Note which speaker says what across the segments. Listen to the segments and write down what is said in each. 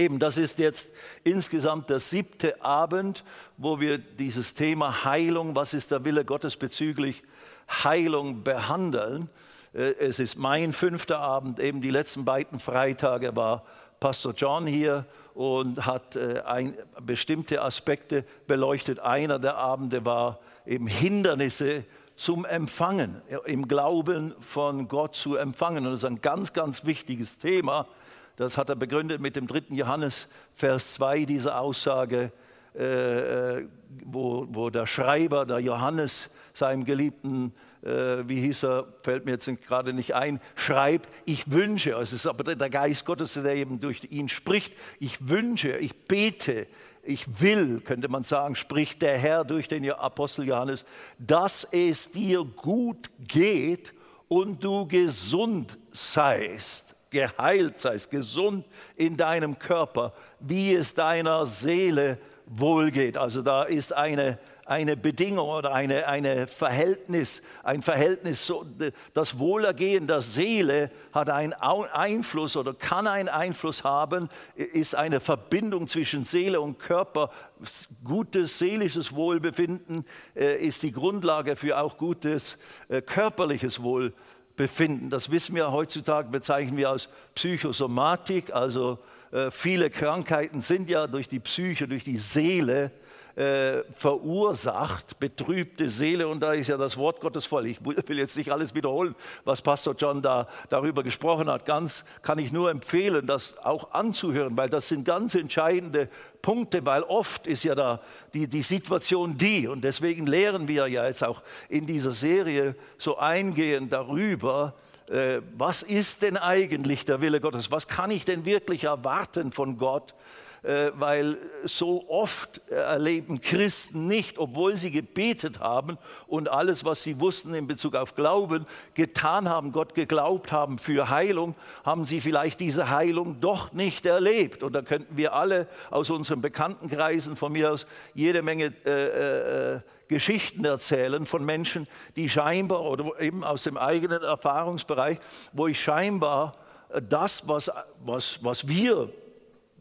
Speaker 1: Eben, das ist jetzt insgesamt der siebte Abend, wo wir dieses Thema Heilung, was ist der Wille Gottes bezüglich Heilung behandeln. Äh, es ist mein fünfter Abend, eben die letzten beiden Freitage war Pastor John hier und hat äh, ein, bestimmte Aspekte beleuchtet. Einer der Abende war eben Hindernisse zum Empfangen, im Glauben von Gott zu empfangen. Und das ist ein ganz, ganz wichtiges Thema. Das hat er begründet mit dem dritten Johannes, Vers 2, diese Aussage, äh, äh, wo, wo der Schreiber, der Johannes, seinem geliebten äh, wie hieß er, fällt mir jetzt gerade nicht ein, schreibt, ich wünsche, es ist aber der Geist Gottes, der eben durch ihn spricht, ich wünsche, ich bete, ich will, könnte man sagen, spricht der Herr durch den Apostel Johannes, dass es dir gut geht und du gesund seist, geheilt seist, gesund in deinem Körper, wie es deiner Seele wohlgeht. Also da ist eine eine Bedingung oder eine, eine Verhältnis, ein Verhältnis, das Wohlergehen der Seele hat einen Einfluss oder kann einen Einfluss haben, ist eine Verbindung zwischen Seele und Körper. Gutes seelisches Wohlbefinden äh, ist die Grundlage für auch gutes äh, körperliches Wohlbefinden. Das wissen wir. Heutzutage, bezeichnen wir als Psychosomatik, also äh, viele Krankheiten sind ja durch die Psyche, durch die Seele äh, verursacht, betrübte Seele. Und da ist ja das Wort Gottes voll. Ich will jetzt nicht alles wiederholen, was Pastor John da darüber gesprochen hat. Ganz kann ich nur empfehlen, das auch anzuhören, weil das sind ganz entscheidende Punkte, weil oft ist ja da die, die Situation die, und deswegen lehren wir ja jetzt auch in dieser Serie so eingehend darüber, äh, was ist denn eigentlich der Wille Gottes? Was kann ich denn wirklich erwarten von Gott? Äh, weil so oft erleben Christen nicht, obwohl sie gebetet haben und alles, was sie wussten in Bezug auf Glauben, getan haben, Gott geglaubt haben für Heilung, haben sie vielleicht diese Heilung doch nicht erlebt. Und da könnten wir alle aus unseren Bekanntenkreisen von mir aus jede Menge äh, äh, Geschichten erzählen von Menschen, die scheinbar oder eben aus dem eigenen Erfahrungsbereich, wo ich scheinbar das, was, was, was wir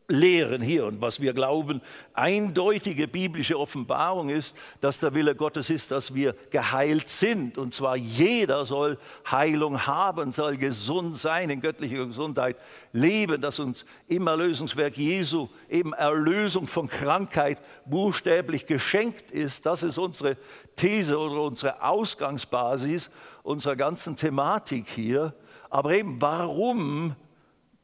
Speaker 1: lehren hier und was wir glauben, eindeutige biblische Offenbarung ist, dass der Wille Gottes ist, dass wir geheilt sind. Und zwar jeder soll Heilung haben, soll gesund sein, in göttlicher Gesundheit leben, dass uns im Erlösungswerk Jesu eben Erlösung von Krankheit buchstäblich geschenkt ist. Das ist unsere These oder unsere Ausgangsbasis unserer ganzen Thematik hier. Aber eben, warum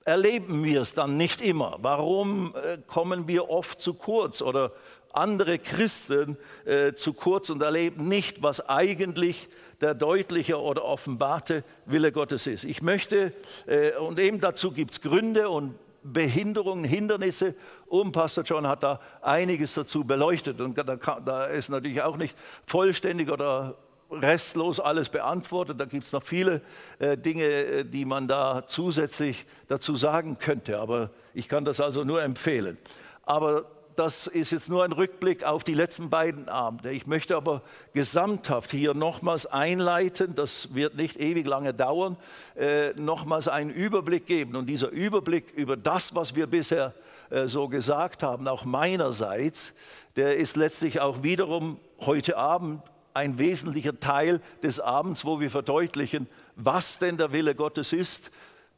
Speaker 1: erleben wir es dann nicht immer? Warum äh, kommen wir oft zu kurz oder andere Christen äh, zu kurz und erleben nicht, was eigentlich der deutliche oder offenbarte Wille Gottes ist? Ich möchte, äh, und eben dazu gibt es Gründe und Behinderungen, Hindernisse. Und Pastor John hat da einiges dazu beleuchtet. Und da, da ist natürlich auch nicht vollständig oder restlos alles beantwortet. Da gibt es noch viele äh, Dinge, äh, die man da zusätzlich dazu sagen könnte. Aber ich kann das also nur empfehlen. Aber das ist jetzt nur ein Rückblick auf die letzten beiden Abende. Ich möchte aber gesamthaft hier nochmals einleiten, das wird nicht ewig lange dauern, äh, nochmals einen Überblick geben. Und dieser Überblick über das, was wir bisher äh, so gesagt haben, auch meinerseits, der ist letztlich auch wiederum heute Abend ein wesentlicher Teil des Abends, wo wir verdeutlichen, was denn der Wille Gottes ist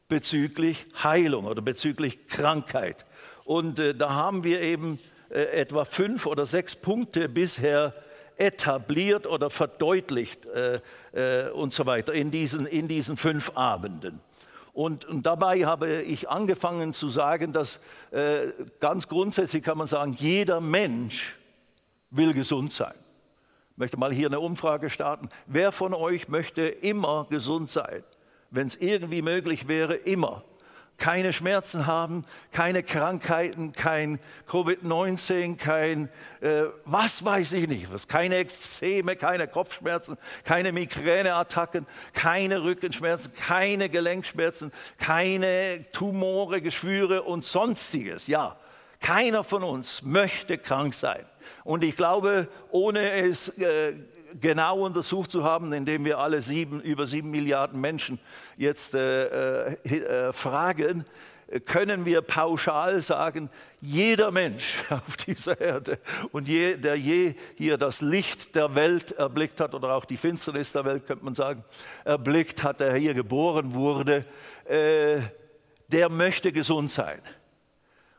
Speaker 1: bezüglich Heilung oder bezüglich Krankheit. Und äh, da haben wir eben äh, etwa fünf oder sechs Punkte bisher etabliert oder verdeutlicht äh, und so weiter in diesen, in diesen fünf Abenden. Und, dabei habe ich angefangen zu sagen, dass ganz grundsätzlich kann man sagen, jeder Mensch will gesund sein. Ich möchte mal hier eine Umfrage starten. Wer von euch möchte immer gesund sein? Wenn es irgendwie möglich wäre, immer. Keine Schmerzen haben, keine Krankheiten, kein Covid-19, kein, äh, was weiß ich nicht, was, keine Ekzeme, keine Kopfschmerzen, keine Migräneattacken, keine Rückenschmerzen, keine Gelenkschmerzen, keine Tumore, Geschwüre und sonstiges. Ja, keiner von uns möchte krank sein. Und ich glaube, ohne es äh, genau untersucht zu haben, indem wir alle sieben, über sieben Milliarden Menschen jetzt äh, äh, äh fragen, können wir pauschal sagen, jeder Mensch auf dieser Erde und je, der je hier das Licht der Welt erblickt hat oder auch die Finsternis der Welt, könnte man sagen, erblickt hat, der hier geboren wurde, äh, der möchte gesund sein.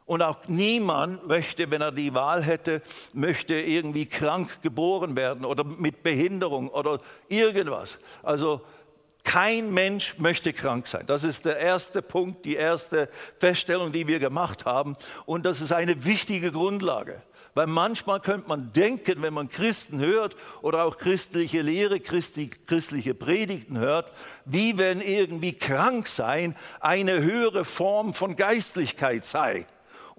Speaker 1: Und auch niemand möchte, wenn er die Wahl hätte, möchte irgendwie krank geboren werden oder mit Behinderung oder irgendwas. Also kein Mensch möchte krank sein. Das ist der erste Punkt, die erste Feststellung, die wir gemacht haben. Und das ist eine wichtige Grundlage. Weil manchmal könnte man denken, wenn man Christen hört oder auch christliche Lehre, christliche Predigten hört, wie wenn irgendwie krank sein eine höhere Form von Geistlichkeit sei.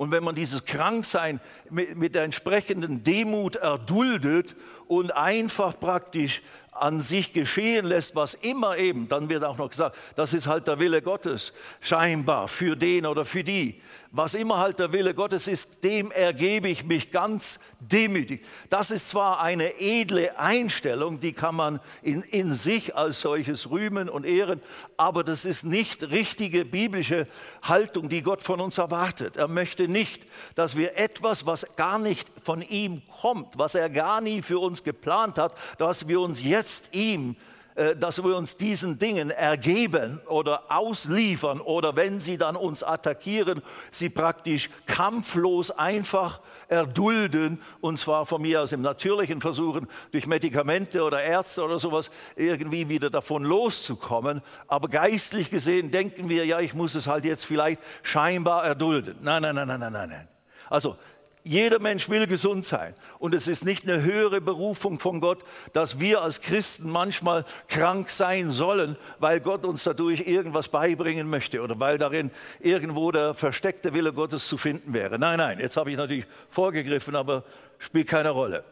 Speaker 1: Und wenn man dieses Kranksein mit, mit der entsprechenden Demut erduldet und einfach praktisch an sich geschehen lässt, was immer eben, dann wird auch noch gesagt, das ist halt der Wille Gottes, scheinbar für den oder für die was immer halt der Wille Gottes ist, dem ergebe ich mich ganz demütig. Das ist zwar eine edle Einstellung, die kann man in, in sich als solches rühmen und ehren, aber das ist nicht richtige biblische Haltung, die Gott von uns erwartet. Er möchte nicht, dass wir etwas, was gar nicht von ihm kommt, was er gar nie für uns geplant hat, dass wir uns jetzt ihm dass wir uns diesen Dingen ergeben oder ausliefern oder wenn sie dann uns attackieren, sie praktisch kampflos einfach erdulden und zwar von mir aus im Natürlichen versuchen, durch Medikamente oder Ärzte oder sowas irgendwie wieder davon loszukommen. Aber geistlich gesehen denken wir, ja, ich muss es halt jetzt vielleicht scheinbar erdulden. Nein, nein, nein, nein, nein, nein. Also jeder Mensch will gesund sein. Und es ist nicht eine höhere Berufung von Gott, dass wir als Christen manchmal krank sein sollen, weil Gott uns dadurch irgendwas beibringen möchte oder weil darin irgendwo der versteckte Wille Gottes zu finden wäre. Nein, nein, jetzt habe ich natürlich vorgegriffen, aber spielt keine Rolle.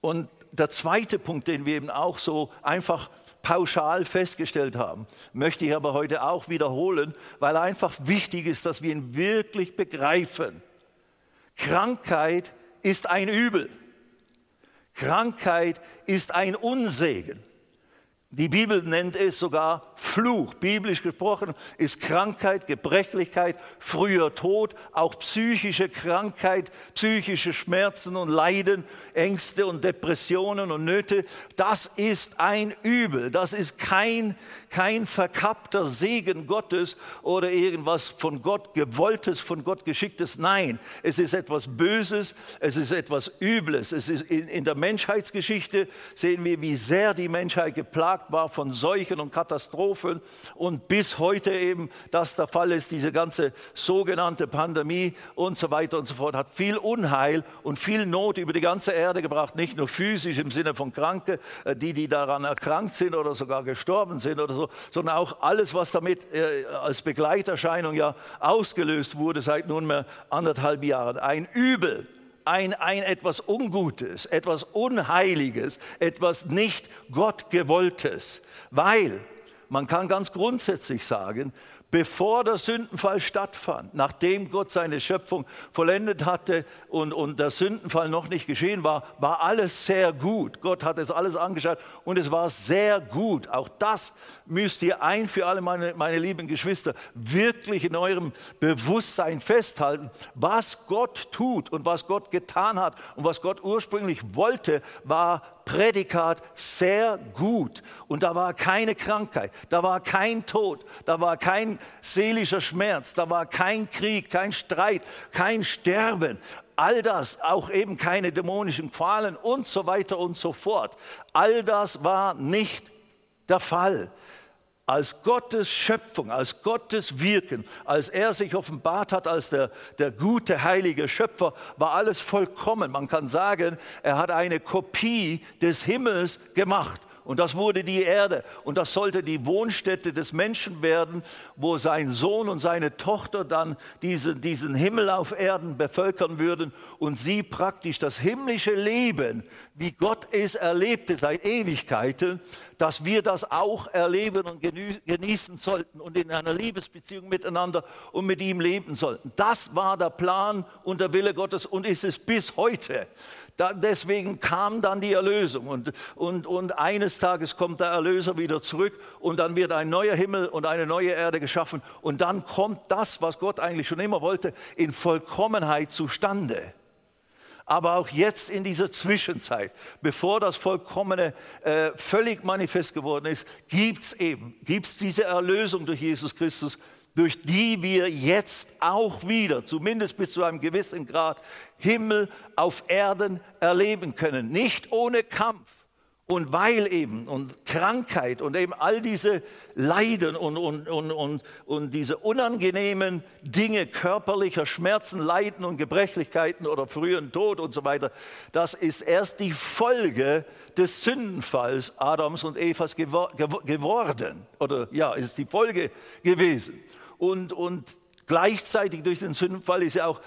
Speaker 1: Und der zweite Punkt, den wir eben auch so einfach pauschal festgestellt haben, möchte ich aber heute auch wiederholen, weil einfach wichtig ist, dass wir ihn wirklich begreifen. Krankheit ist ein Übel. Krankheit ist ein Unsegen. Die Bibel nennt es sogar Fluch. Biblisch gesprochen ist Krankheit, Gebrechlichkeit, früher Tod, auch psychische Krankheit, psychische Schmerzen und Leiden, Ängste und Depressionen und Nöte. Das ist ein Übel. Das ist kein, kein verkappter Segen Gottes oder irgendwas von Gott gewolltes, von Gott geschicktes. Nein, es ist etwas Böses, es ist etwas Übles. Es ist in, in der Menschheitsgeschichte sehen wir, wie sehr die Menschheit geplagt war von Seuchen und Katastrophen und bis heute eben das der Fall ist, diese ganze sogenannte Pandemie und so weiter und so fort, hat viel Unheil und viel Not über die ganze Erde gebracht, nicht nur physisch im Sinne von Kranke, äh, die, die daran erkrankt sind oder sogar gestorben sind oder so, sondern auch alles, was damit äh, als Begleiterscheinung ja ausgelöst wurde seit nunmehr anderthalb Jahren. Ein Übel, ein, ein etwas Ungutes, etwas Unheiliges, etwas nicht Gottgewolltes, weil man kann ganz grundsätzlich sagen, bevor der Sündenfall stattfand, nachdem Gott seine Schöpfung vollendet hatte und, und der Sündenfall noch nicht geschehen war, war alles sehr gut. Gott hat es alles angeschaut und es war sehr gut. Auch das müsst ihr ein für alle, meine, meine lieben Geschwister, wirklich in eurem Bewusstsein festhalten. Was Gott tut und was Gott getan hat und was Gott ursprünglich wollte, war Prädikat sehr gut. Und da war keine Krankheit, da war kein Tod, da war kein seelischer Schmerz, da war kein Krieg, kein Streit, kein Sterben. All das, auch eben keine dämonischen Qualen und so weiter und so fort. All das war nicht der Fall als Gottes Schöpfung, als Gottes Wirken, als er sich offenbart hat als der, der gute, heilige Schöpfer, war alles vollkommen. Man kann sagen, er hat eine Kopie des Himmels gemacht. Und das wurde die Erde. Und das sollte die Wohnstätte des Menschen werden, wo sein Sohn und seine Tochter dann diesen, diesen Himmel auf Erden bevölkern würden und sie praktisch das himmlische Leben, wie Gott es erlebte seit Ewigkeiten, dass wir das auch erleben und genießen sollten und in einer Liebesbeziehung miteinander und mit ihm leben sollten. Das war der Plan und der Wille Gottes und ist es bis heute. Da, deswegen kam dann die Erlösung. Und, und, und eines eines Tages kommt der Erlöser wieder zurück und dann wird ein neuer Himmel und eine neue Erde geschaffen und dann kommt das, was Gott eigentlich schon immer wollte, in Vollkommenheit zustande. Aber auch jetzt in dieser Zwischenzeit, bevor das Vollkommene äh, völlig manifest geworden ist, gibt es eben, gibt es diese Erlösung durch Jesus Christus, durch die wir jetzt auch wieder, zumindest bis zu einem gewissen Grad, Himmel auf Erden erleben können. Nicht ohne Kampf, und weil eben und Krankheit und eben all diese Leiden und, und, und, und, und diese unangenehmen Dinge körperlicher Schmerzen, Leiden und Gebrechlichkeiten oder frühen Tod und so weiter, das ist erst die Folge des Sündenfalls Adams und Evas gewor geworden. Oder ja, ist die Folge gewesen. Und, und gleichzeitig durch den Sündenfall ist ja auch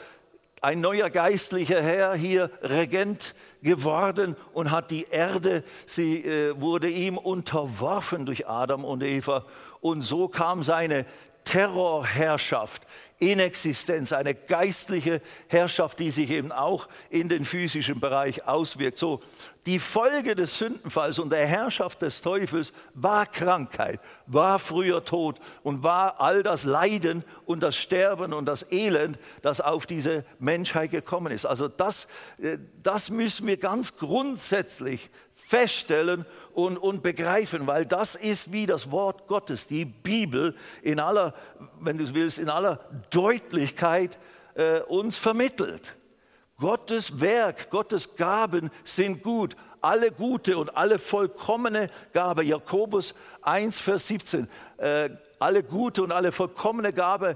Speaker 1: ein neuer geistlicher Herr hier Regent geworden und hat die Erde, sie äh, wurde ihm unterworfen durch Adam und Eva. Und so kam seine Terrorherrschaft in Existenz, eine geistliche Herrschaft, die sich eben auch in den physischen Bereich auswirkt. So, die Folge des Sündenfalls und der Herrschaft des Teufels war Krankheit, war früher Tod und war all das Leiden und das Sterben und das Elend, das auf diese Menschheit gekommen ist. Also das, äh, das müssen wir ganz grundsätzlich feststellen und, und begreifen, weil das ist wie das Wort Gottes, die Bibel in aller, wenn du willst, in aller Deutlichkeit äh, uns vermittelt. Gottes Werk, Gottes Gaben sind gut. Alle gute und alle vollkommene Gabe. Jakobus 1, Vers 17. Äh, alle gute und alle vollkommene Gabe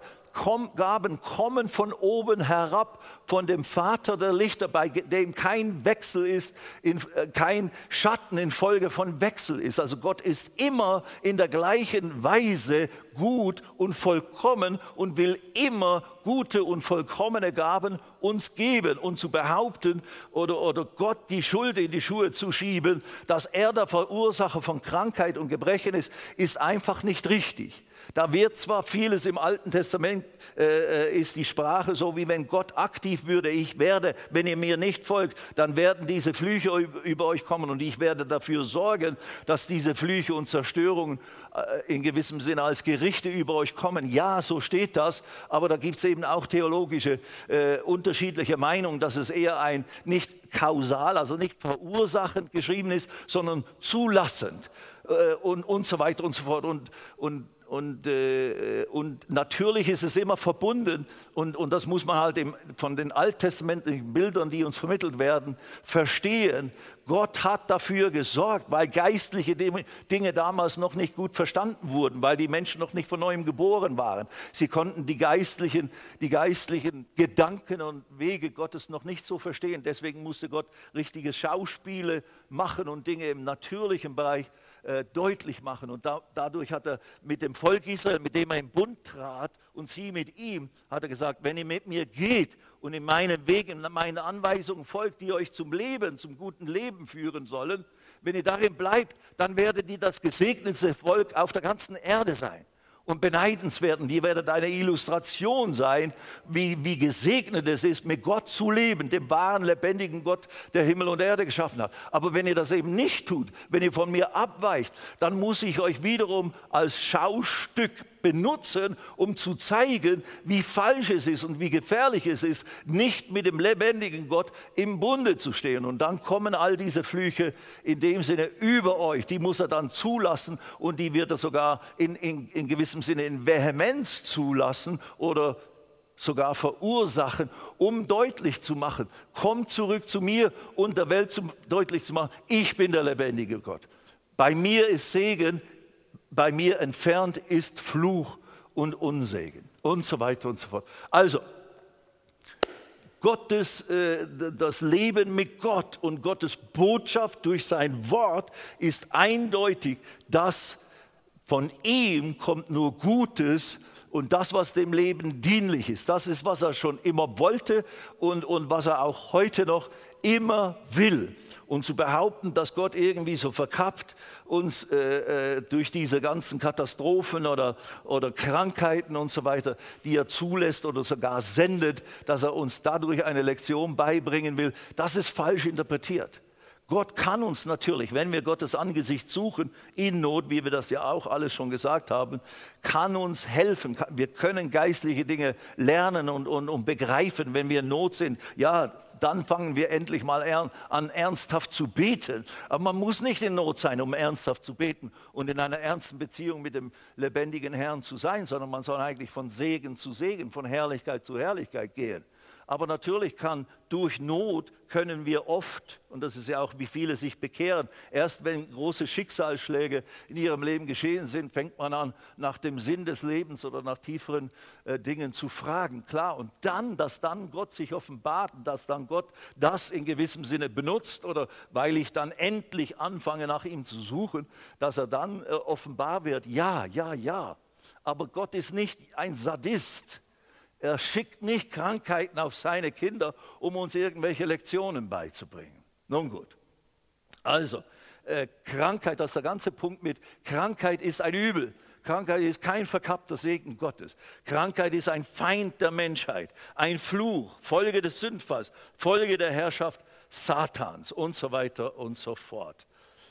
Speaker 1: Gaben kommen von oben herab, von dem Vater der Lichter, bei dem kein Wechsel ist, äh, kein Schatten infolge von Wechsel ist. Also Gott ist immer in der gleichen Weise gut und vollkommen und will immer gute und vollkommene Gaben uns geben. Und zu behaupten oder, oder Gott die Schuld in die Schuhe zu schieben, dass er der Verursacher von Krankheit und Gebrechen ist, ist einfach nicht richtig. Da wird zwar vieles im Alten Testament, äh, äh, ist die Sprache so, wie wenn Gott aktiv würde, ich werde, wenn ihr mir nicht folgt, dann werden diese Flüche über euch kommen und ich werde dafür sorgen, dass diese Flüche und Zerstörungen äh, in gewissem Sinne als Gerichte über euch kommen. Ja, so steht das, aber da gibt es eben auch theologische äh, unterschiedliche Meinungen, dass es eher ein nicht kausal, also nicht verursachend geschrieben ist, sondern zulassend äh, und, und so weiter und so fort. Und, und und, äh, und natürlich ist es immer verbunden und, und das muss man halt im, von den alttestamentlichen Bildern, die uns vermittelt werden, verstehen. Gott hat dafür gesorgt, weil geistliche Dinge damals noch nicht gut verstanden wurden, weil die Menschen noch nicht von neuem geboren waren. Sie konnten die geistlichen, die geistlichen Gedanken und Wege Gottes noch nicht so verstehen. Deswegen musste Gott richtige Schauspiele machen und Dinge im natürlichen Bereich äh, deutlich machen. Und da, dadurch hat er mit dem Volk Israel, mit dem er im Bund trat, und sie mit ihm, hat er gesagt, wenn ihr mit mir geht und in meinen Wegen, meine Anweisungen folgt, die euch zum Leben, zum guten Leben führen sollen, wenn ihr darin bleibt, dann werdet ihr das gesegnete Volk auf der ganzen Erde sein und beneidenswert. Und ihr werdet eine Illustration sein, wie, wie gesegnet es ist, mit Gott zu leben, dem wahren, lebendigen Gott, der Himmel und Erde geschaffen hat. Aber wenn ihr das eben nicht tut, wenn ihr von mir abweicht, dann muss ich euch wiederum als Schaustück benutzen, um zu zeigen, wie falsch es ist und wie gefährlich es ist, nicht mit dem lebendigen Gott im Bunde zu stehen. Und dann kommen all diese Flüche in dem Sinne über euch. Die muss er dann zulassen und die wird er sogar in, in, in gewissem Sinne in Vehemenz zulassen oder sogar verursachen, um deutlich zu machen, kommt zurück zu mir und der Welt zum, deutlich zu machen, ich bin der lebendige Gott. Bei mir ist Segen, bei mir entfernt ist Fluch und Unsegen und so weiter und so fort. Also, Gottes, äh, das Leben mit Gott und Gottes Botschaft durch sein Wort ist eindeutig, dass von ihm kommt nur Gutes und das, was dem Leben dienlich ist. Das ist, was er schon immer wollte und, und was er auch heute noch immer will und zu behaupten, dass Gott irgendwie so verkappt uns äh, äh, durch diese ganzen Katastrophen oder, oder Krankheiten und so weiter, die er zulässt oder sogar sendet, dass er uns dadurch eine Lektion beibringen will, das ist falsch interpretiert. Gott kann uns natürlich, wenn wir Gottes Angesicht suchen, in Not, wie wir das ja auch alles schon gesagt haben, kann uns helfen. Wir können geistliche Dinge lernen und, und, und begreifen, wenn wir in Not sind. Ja, dann fangen wir endlich mal an, ernsthaft zu beten. Aber man muss nicht in Not sein, um ernsthaft zu beten und in einer ernsten Beziehung mit dem lebendigen Herrn zu sein, sondern man soll eigentlich von Segen zu Segen, von Herrlichkeit zu Herrlichkeit gehen. Aber natürlich kann durch Not können wir oft, und das ist ja auch, wie viele sich bekehren, erst wenn große Schicksalsschläge in ihrem Leben geschehen sind, fängt man an, nach dem Sinn des Lebens oder nach tieferen äh, Dingen zu fragen. Klar, und dann, dass dann Gott sich offenbart, dass dann Gott das in gewissem Sinne benutzt oder weil ich dann endlich anfange, nach ihm zu suchen, dass er dann äh, offenbar wird. Ja, ja, ja. Aber Gott ist nicht ein Sadist er schickt nicht Krankheiten auf seine Kinder, um uns irgendwelche Lektionen beizubringen. Nun gut. Also, äh, Krankheit, das ist der ganze Punkt mit, Krankheit ist ein Übel. Krankheit ist kein verkappter Segen Gottes. Krankheit ist ein Feind der Menschheit, ein Fluch, Folge des Sündfalls, Folge der Herrschaft Satans und so weiter und so fort.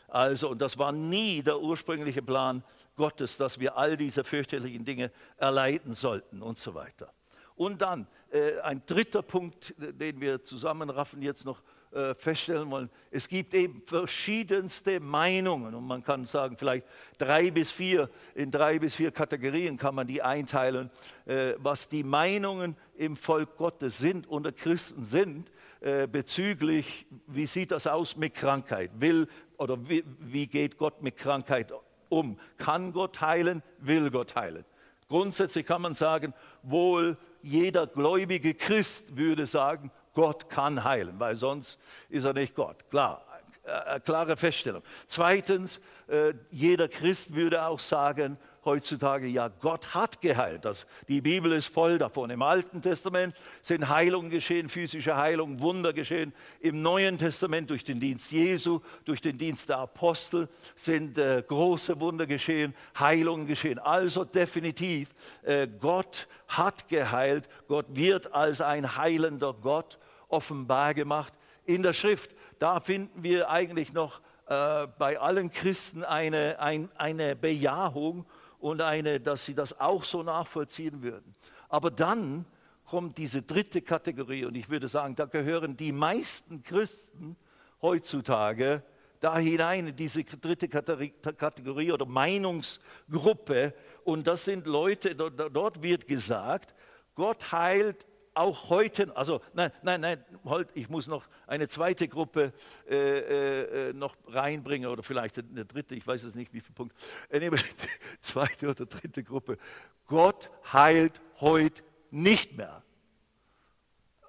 Speaker 1: Also, und das war nie der ursprüngliche Plan Gottes, dass wir all diese fürchterlichen Dinge erleiden sollten und so weiter. Und dann äh, ein dritter Punkt, den wir zusammenraffen jetzt noch äh, feststellen wollen. Es gibt eben verschiedenste Meinungen und man kann sagen, vielleicht drei bis vier, in drei bis vier Kategorien kann man die einteilen, äh, was die Meinungen im Volk Gottes sind, unter Christen sind, äh, bezüglich, wie sieht das aus mit Krankheit? Will oder wie, wie geht Gott mit Krankheit um? Kann Gott heilen? Will Gott heilen? Grundsätzlich kann man sagen, wohl jeder gläubige Christ würde sagen, Gott kann heilen, weil sonst ist er nicht Gott. Klar, äh, klare Feststellung. Zweitens, äh, jeder Christ würde auch sagen, heutzutage, ja, Gott hat geheilt. Das, die Bibel ist voll davon. Im Alten Testament sind Heilungen geschehen, physische Heilungen, Wunder geschehen. Im Neuen Testament durch den Dienst Jesu, durch den Dienst der Apostel sind äh, große Wunder geschehen, Heilungen geschehen. Also definitiv, äh, Gott hat geheilt. Gott wird als ein heilender Gott offenbar gemacht in der Schrift. Da finden wir eigentlich noch äh, bei allen Christen eine, ein, eine Bejahung und eine, dass sie das auch so nachvollziehen würden. Aber dann kommt diese dritte Kategorie und ich würde sagen, da gehören die meisten Christen heutzutage da hinein in diese dritte Kategorie oder Meinungsgruppe und das sind Leute, dort wird gesagt, Gott heilt auch heute, also nein, nein, nein, ich muss noch eine zweite Gruppe äh, äh, noch reinbringen oder vielleicht eine dritte, ich weiß es nicht, wie viel Punkt. Äh, zweite oder dritte Gruppe. Gott heilt heute nicht mehr.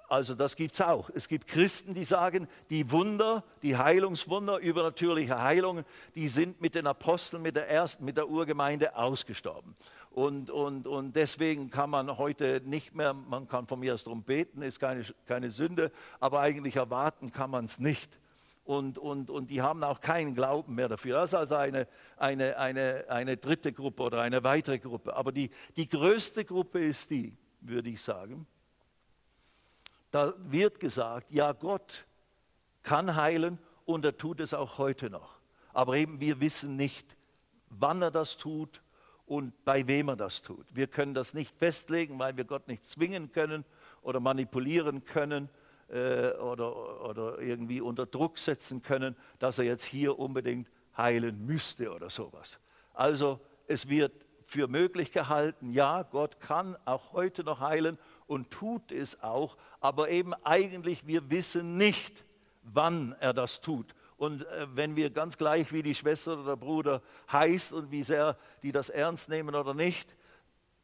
Speaker 1: Also das gibt es auch. Es gibt Christen, die sagen, die Wunder, die Heilungswunder, übernatürliche Heilungen, die sind mit den Aposteln, mit der ersten, mit der Urgemeinde ausgestorben. Und, und, und deswegen kann man heute nicht mehr, man kann von mir aus darum beten, ist keine, keine Sünde, aber eigentlich erwarten kann man es nicht. Und, und, und die haben auch keinen Glauben mehr dafür. Das ist also eine, eine, eine, eine dritte Gruppe oder eine weitere Gruppe. Aber die, die größte Gruppe ist die, würde ich sagen. Da wird gesagt, ja, Gott kann heilen und er tut es auch heute noch. Aber eben wir wissen nicht, wann er das tut und bei wem er das tut. Wir können das nicht festlegen, weil wir Gott nicht zwingen können oder manipulieren können äh, oder, oder irgendwie unter Druck setzen können, dass er jetzt hier unbedingt heilen müsste oder sowas. Also es wird für möglich gehalten, ja, Gott kann auch heute noch heilen und tut es auch, aber eben eigentlich wir wissen nicht, wann er das tut. Und äh, wenn wir ganz gleich, wie die Schwester oder der Bruder heißt und wie sehr die das ernst nehmen oder nicht,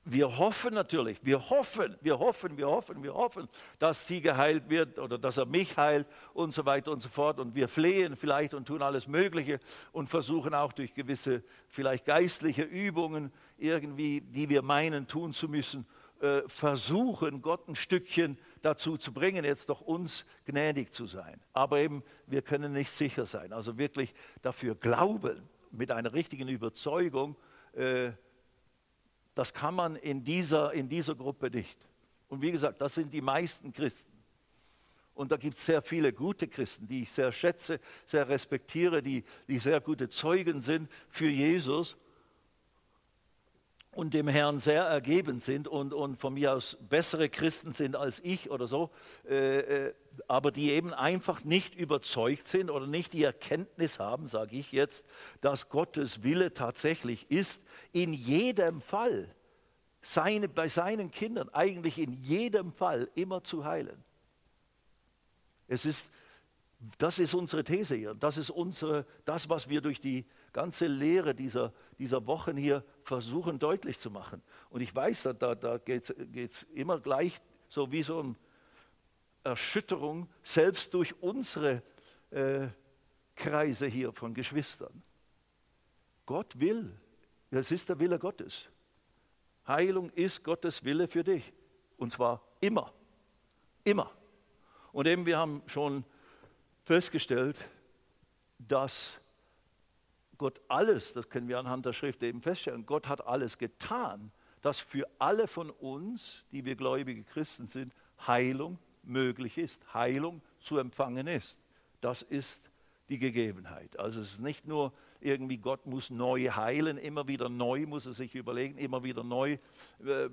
Speaker 1: wir hoffen natürlich, wir hoffen, wir hoffen, wir hoffen, wir hoffen, dass sie geheilt wird oder dass er mich heilt und so weiter und so fort. Und wir flehen vielleicht und tun alles Mögliche und versuchen auch durch gewisse, vielleicht geistliche Übungen irgendwie, die wir meinen tun zu müssen, äh, versuchen, Gott ein Stückchen dazu zu bringen, jetzt doch uns gnädig zu sein. Aber eben, wir können nicht sicher sein. Also wirklich dafür glauben, mit einer richtigen Überzeugung, äh, das kann man in dieser, in dieser Gruppe nicht. Und wie gesagt, das sind die meisten Christen. Und da gibt es sehr viele gute Christen, die ich sehr schätze, sehr respektiere, die, die sehr gute Zeugen sind für Jesus und dem Herrn sehr ergeben sind und, und von mir aus bessere Christen sind als ich oder so, äh, äh, aber die eben einfach nicht überzeugt sind oder nicht die Erkenntnis haben, sage ich jetzt, dass Gottes Wille tatsächlich ist, in jedem Fall, seine, bei seinen Kindern eigentlich in jedem Fall immer zu heilen. Es ist, das ist unsere These hier, das ist unsere, das, was wir durch die ganze Lehre dieser, dieser Wochen hier versuchen deutlich zu machen. Und ich weiß, da, da, da geht es immer gleich so wie so eine Erschütterung, selbst durch unsere äh, Kreise hier von Geschwistern. Gott will, es ist der Wille Gottes. Heilung ist Gottes Wille für dich. Und zwar immer. Immer. Und eben, wir haben schon festgestellt, dass Gott alles, das können wir anhand der Schrift eben feststellen, Gott hat alles getan, dass für alle von uns, die wir gläubige Christen sind, Heilung möglich ist, Heilung zu empfangen ist. Das ist die Gegebenheit. Also es ist nicht nur irgendwie, Gott muss neu heilen, immer wieder neu muss er sich überlegen, immer wieder neu äh,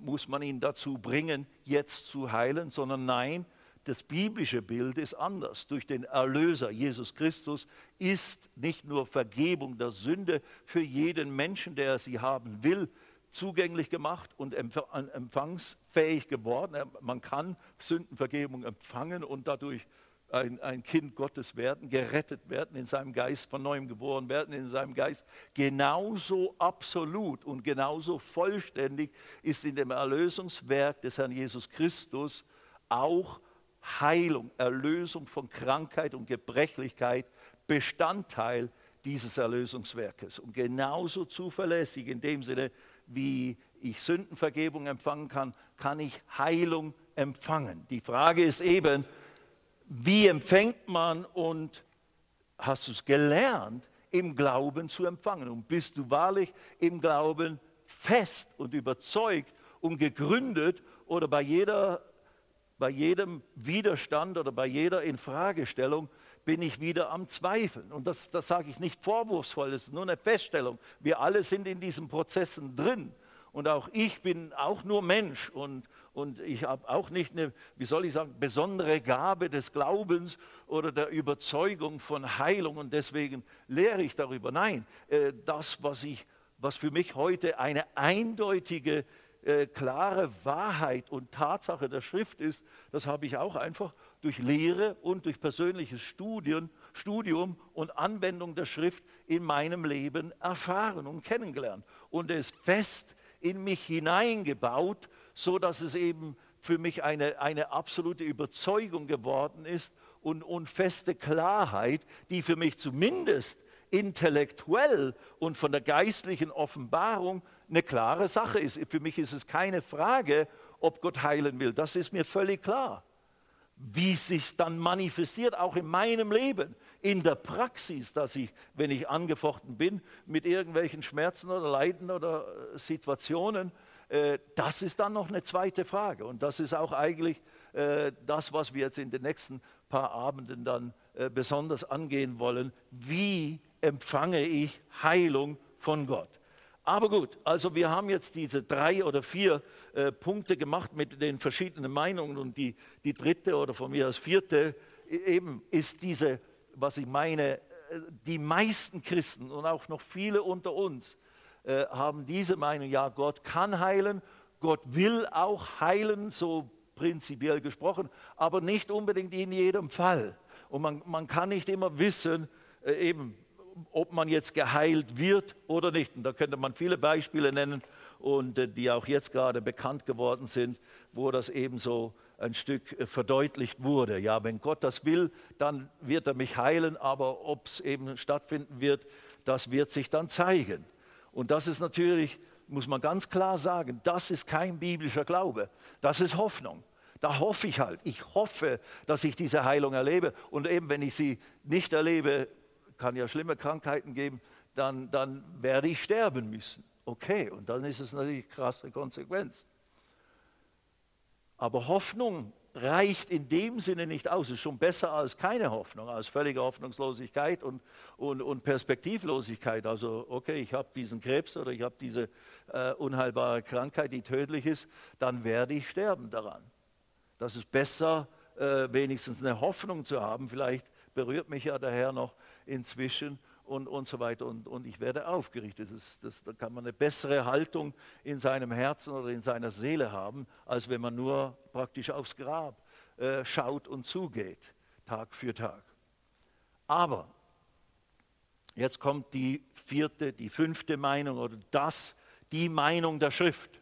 Speaker 1: muss man ihn dazu bringen, jetzt zu heilen, sondern nein, das biblische Bild ist anders. Durch den Erlöser Jesus Christus ist nicht nur Vergebung der Sünde für jeden Menschen, der sie haben will, zugänglich gemacht und empfangsfähig geworden. Man kann Sündenvergebung empfangen und dadurch ein, ein, Kind Gottes werden, gerettet werden, in seinem Geist von neuem geboren werden, in seinem Geist. Genauso absolut und genauso vollständig ist in dem Erlösungswerk des Herrn Jesus Christus auch Heilung, Erlösung von Krankheit und Gebrechlichkeit Bestandteil dieses Erlösungswerkes. Und genauso zuverlässig in dem Sinne, wie ich Sündenvergebung empfangen kann, kann ich Heilung empfangen. Die Frage ist eben, wie empfängt man und hast du es gelernt, im Glauben zu empfangen? Und bist du wahrlich im Glauben fest und überzeugt und gegründet oder bei jeder bei jedem Widerstand oder bei jeder Infragestellung bin ich wieder am Zweifeln. Und das, das sage ich nicht vorwurfsvoll, das ist nur eine Feststellung. Wir alle sind in diesen Prozessen drin. Und auch ich bin auch nur Mensch und, und ich habe auch nicht eine, wie soll ich sagen, besondere Gabe des Glaubens oder der Überzeugung von Heilung und deswegen lehre ich darüber. Nein, äh, das, was, ich, was für mich heute eine eindeutige äh, klare Wahrheit und Tatsache der Schrift ist, das habe ich auch einfach durch Lehre und durch persönliches Studien, Studium und Anwendung der Schrift in meinem Leben erfahren und kennengelernt. Und es fest in mich hineingebaut, so dass es eben für mich eine, eine absolute Überzeugung geworden ist und, und feste Klarheit, die für mich zumindest intellektuell und von der geistlichen Offenbarung eine klare Sache ist. Für mich ist es keine Frage, ob Gott heilen will. Das ist mir völlig klar. Wie es sich dann manifestiert, auch in meinem Leben, in der Praxis, dass ich, wenn ich angefochten bin mit irgendwelchen Schmerzen oder Leiden oder äh, Situationen, äh, das ist dann noch eine zweite Frage. Und das ist auch eigentlich äh, das, was wir jetzt in den nächsten paar Abenden dann besonders angehen wollen. Wie empfange ich Heilung von Gott? Aber gut, also wir haben jetzt diese drei oder vier äh, Punkte gemacht mit den verschiedenen Meinungen und die, die dritte oder von mir als vierte e, eben ist diese, was ich meine, äh, die meisten Christen und auch noch viele unter uns äh, haben diese Meinung, ja, Gott kann heilen, Gott will auch heilen, so prinzipiell gesprochen, aber nicht unbedingt in jedem Fall. Und man, man kann nicht immer wissen, äh, eben ob man jetzt geheilt wird oder nicht. Und da könnte man viele Beispiele nennen und äh, die auch jetzt gerade bekannt geworden sind, wo das eben so ein Stück äh, verdeutlicht wurde. Ja, wenn Gott das will, dann wird er mich heilen, aber ob es eben stattfinden wird, das wird sich dann zeigen. Und das ist natürlich, muss man ganz klar sagen, das ist kein biblischer Glaube, das ist Hoffnung. Da hoffe ich halt. Ich hoffe, dass ich diese Heilung erlebe. Und eben, wenn ich sie nicht erlebe, kann ja schlimme Krankheiten geben, dann, dann werde ich sterben müssen. Okay, und dann ist es natürlich krasse Konsequenz. Aber Hoffnung reicht in dem Sinne nicht aus. Es ist schon besser als keine Hoffnung, als völlige Hoffnungslosigkeit und, und, und Perspektivlosigkeit. Also, okay, ich habe diesen Krebs oder ich habe diese äh, unheilbare Krankheit, die tödlich ist, dann werde ich sterben daran. Das ist besser, äh, wenigstens eine Hoffnung zu haben. Vielleicht berührt mich ja der Herr noch inzwischen und, und so weiter. Und, und ich werde aufgerichtet. Das, das, da kann man eine bessere Haltung in seinem Herzen oder in seiner Seele haben, als wenn man nur praktisch aufs Grab äh, schaut und zugeht, Tag für Tag. Aber jetzt kommt die vierte, die fünfte Meinung oder das, die Meinung der Schrift,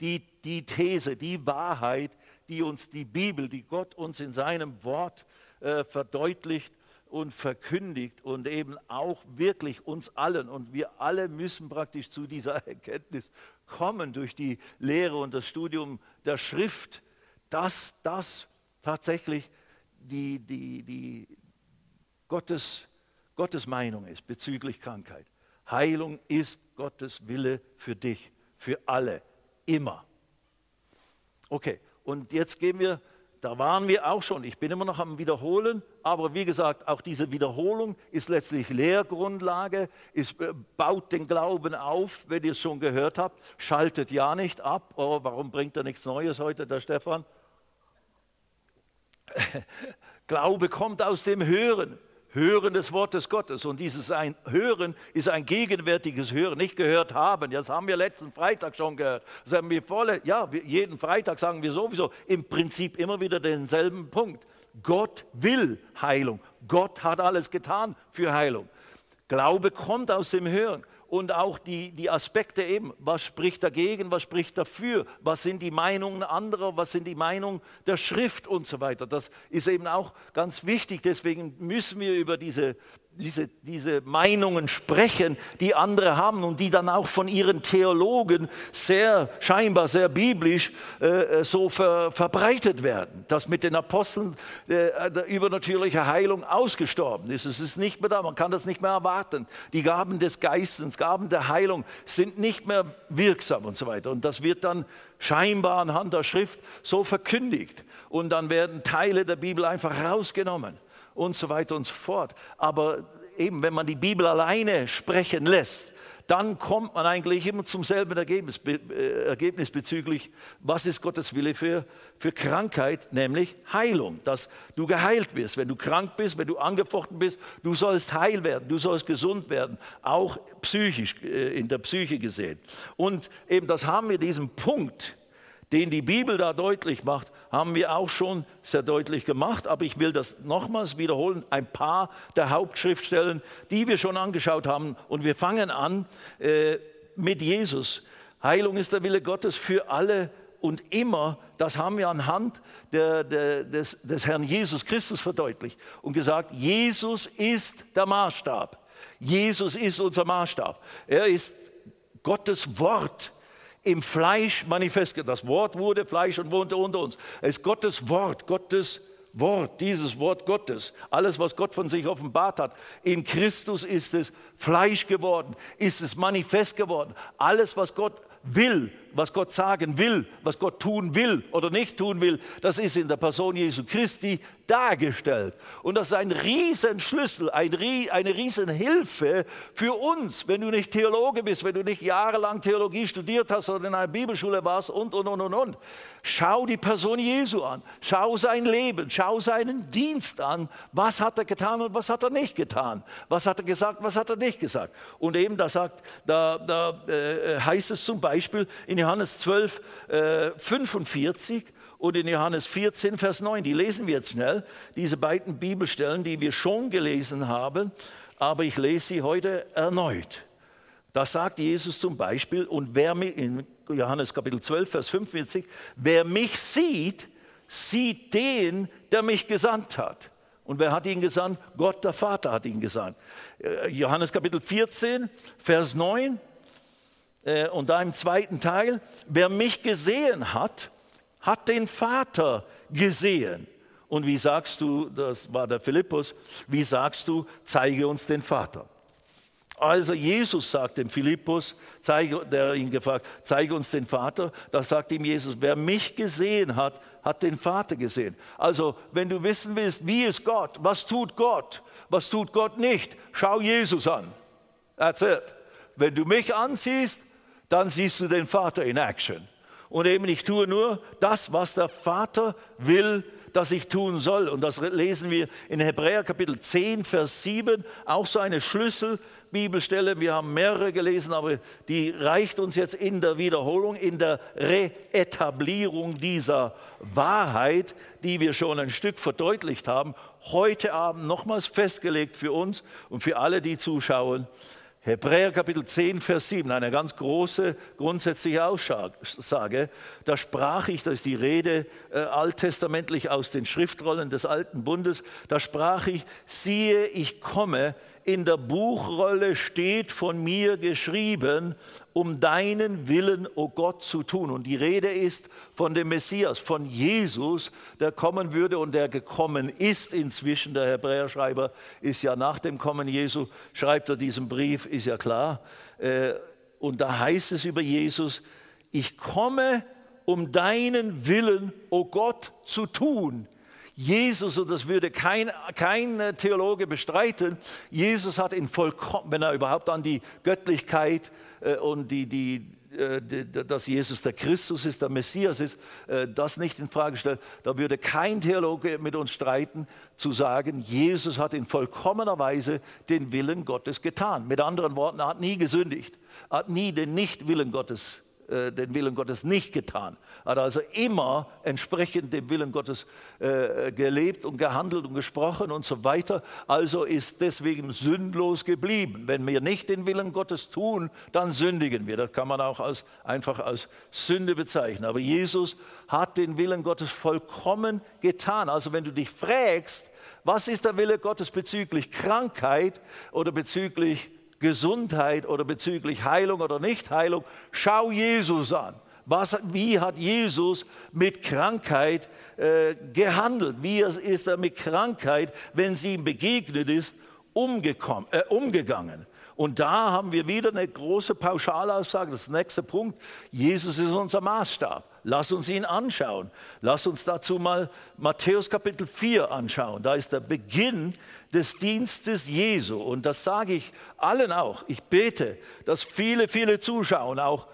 Speaker 1: die, die These, die Wahrheit, die uns die Bibel, die Gott uns in seinem Wort äh, verdeutlicht und verkündigt und eben auch wirklich uns allen. Und wir alle müssen praktisch zu dieser Erkenntnis kommen durch die Lehre und das Studium der Schrift, dass das tatsächlich die, die, die Gottes, Gottes Meinung ist bezüglich Krankheit. Heilung ist Gottes Wille für dich, für alle, immer. Okay, und jetzt gehen wir da waren wir auch schon. Ich bin immer noch am Wiederholen, aber wie gesagt, auch diese Wiederholung ist letztlich Lehrgrundlage, es äh, baut den Glauben auf, wenn ihr es schon gehört habt. Schaltet ja nicht ab. Oh, warum bringt er nichts Neues heute, der Stefan? Glaube kommt aus dem Hören. Hören des Wortes Gottes. Und dieses ein Hören ist ein gegenwärtiges Hören, nicht gehört haben. Das haben wir letzten Freitag schon gehört. Das haben wir volle, ja, jeden Freitag sagen wir sowieso im Prinzip immer wieder denselben Punkt. Gott will Heilung. Gott hat alles getan für Heilung. Glaube kommt aus dem Hören und auch die, die Aspekte eben, was spricht dagegen, was spricht dafür, was sind die Meinungen anderer, was sind die Meinungen der Schrift und so weiter. Das ist eben auch ganz wichtig. Deswegen müssen wir über diese diese, diese Meinungen sprechen, die andere haben und die dann auch von ihren Theologen sehr, scheinbar sehr biblisch äh, äh so ver, verbreitet werden, dass mit den Aposteln äh, übernatürliche Heilung ausgestorben ist. Es ist nicht mehr da, man kann das nicht mehr erwarten. Die Gaben des Geistes, Gaben der Heilung sind nicht mehr wirksam und so weiter. Und das wird dann scheinbar anhand der Schrift so verkündigt. Und dann werden Teile der Bibel einfach rausgenommen und so weiter und so fort. Aber eben, wenn man die Bibel alleine sprechen lässt, dann kommt man eigentlich immer zum selben Ergebnis, äh, Ergebnis bezüglich, was ist Gottes Wille für, für Krankheit, nämlich Heilung, dass du geheilt wirst. Wenn du krank bist, wenn du angefochten bist, du sollst heil werden, du sollst gesund werden, auch psychisch, äh, in der Psyche gesehen. Und eben das haben wir diesen Punkt, den die Bibel da deutlich macht, haben wir auch schon sehr deutlich gemacht. Aber ich will das nochmals wiederholen. Ein paar der Hauptschriftstellen, die wir schon angeschaut haben. Und wir fangen an äh, mit Jesus. Heilung ist der Wille Gottes für alle und immer. Das haben wir anhand der, der, des, des Herrn Jesus Christus verdeutlicht und gesagt, Jesus ist der Maßstab. Jesus ist unser Maßstab. Er ist Gottes Wort im Fleisch manifest. Das Wort wurde Fleisch und wohnte unter uns. Es ist Gottes Wort, Gottes Wort, dieses Wort Gottes, alles, was Gott von sich offenbart hat. In Christus ist es Fleisch geworden, ist es manifest geworden. Alles, was Gott will, was Gott sagen will, was Gott tun will oder nicht tun will, das ist in der Person Jesu Christi dargestellt. Und das ist ein Riesenschlüssel, ein, eine Riesenhilfe für uns, wenn du nicht Theologe bist, wenn du nicht jahrelang Theologie studiert hast oder in einer Bibelschule warst und, und, und, und, und. Schau die Person Jesu an, schau sein Leben, schau seinen Dienst an. Was hat er getan und was hat er nicht getan? Was hat er gesagt, was hat er nicht gesagt? Und eben da sagt, da, da äh, heißt es zum Beispiel in Johannes 12, äh, 45 und in Johannes 14, Vers 9. Die lesen wir jetzt schnell, diese beiden Bibelstellen, die wir schon gelesen haben, aber ich lese sie heute erneut. Da sagt Jesus zum Beispiel, und wer mich, in Johannes Kapitel 12, Vers 45, wer mich sieht, sieht den, der mich gesandt hat. Und wer hat ihn gesandt? Gott der Vater hat ihn gesandt. Äh, Johannes Kapitel 14, Vers 9, äh, und da im zweiten Teil, wer mich gesehen hat, hat den Vater gesehen. Und wie sagst du, das war der Philippus, wie sagst du, zeige uns den Vater. Also Jesus sagt dem Philippus, zeige, der ihn gefragt, zeige uns den Vater. Da sagt ihm Jesus, wer mich gesehen hat, hat den Vater gesehen. Also wenn du wissen willst, wie ist Gott, was tut Gott, was tut Gott nicht, schau Jesus an. That's. Wenn du mich ansiehst, dann siehst du den Vater in Action. Und eben ich tue nur das, was der Vater will, dass ich tun soll. Und das lesen wir in Hebräer Kapitel 10, Vers 7, auch so eine Schlüsselbibelstelle. Wir haben mehrere gelesen, aber die reicht uns jetzt in der Wiederholung, in der Reetablierung dieser Wahrheit, die wir schon ein Stück verdeutlicht haben, heute Abend nochmals festgelegt für uns und für alle, die zuschauen. Hebräer Kapitel 10, Vers 7, eine ganz große grundsätzliche Aussage. Da sprach ich, das ist die Rede äh, alttestamentlich aus den Schriftrollen des alten Bundes, da sprach ich, siehe, ich komme, in der Buchrolle steht von mir geschrieben, um deinen Willen, o oh Gott, zu tun. Und die Rede ist von dem Messias, von Jesus, der kommen würde und der gekommen ist inzwischen. Der Hebräerschreiber ist ja nach dem Kommen Jesu, schreibt er diesen Brief, ist ja klar. Äh, und da heißt es über Jesus, ich komme, um deinen Willen, o oh Gott, zu tun. Jesus, und das würde kein, kein Theologe bestreiten, Jesus hat in vollkommen, wenn er überhaupt an die Göttlichkeit äh, und die, die, äh, dass Jesus der Christus ist, der Messias ist, äh, das nicht in Frage stellt, da würde kein Theologe mit uns streiten, zu sagen, Jesus hat in vollkommener Weise den Willen Gottes getan. Mit anderen Worten, er hat nie gesündigt, hat nie den Nichtwillen Gottes äh, den Willen Gottes nicht getan. Hat also immer entsprechend dem Willen Gottes äh, gelebt und gehandelt und gesprochen und so weiter. Also ist deswegen sündlos geblieben. Wenn wir nicht den Willen Gottes tun, dann sündigen wir. Das kann man auch als, einfach als Sünde bezeichnen. Aber Jesus hat den Willen Gottes vollkommen getan. Also wenn du dich fragst, was ist der Wille Gottes bezüglich Krankheit oder bezüglich Gesundheit oder bezüglich Heilung oder Nichtheilung, schau Jesus an. Was, wie hat Jesus mit Krankheit äh, gehandelt? Wie ist er mit Krankheit, wenn sie ihm begegnet ist, äh, umgegangen? Und da haben wir wieder eine große Pauschalaussage. Das nächste Punkt. Jesus ist unser Maßstab. Lass uns ihn anschauen. Lass uns dazu mal Matthäus Kapitel 4 anschauen. Da ist der Beginn des Dienstes Jesu. Und das sage ich allen auch. Ich bete, dass viele, viele zuschauen, auch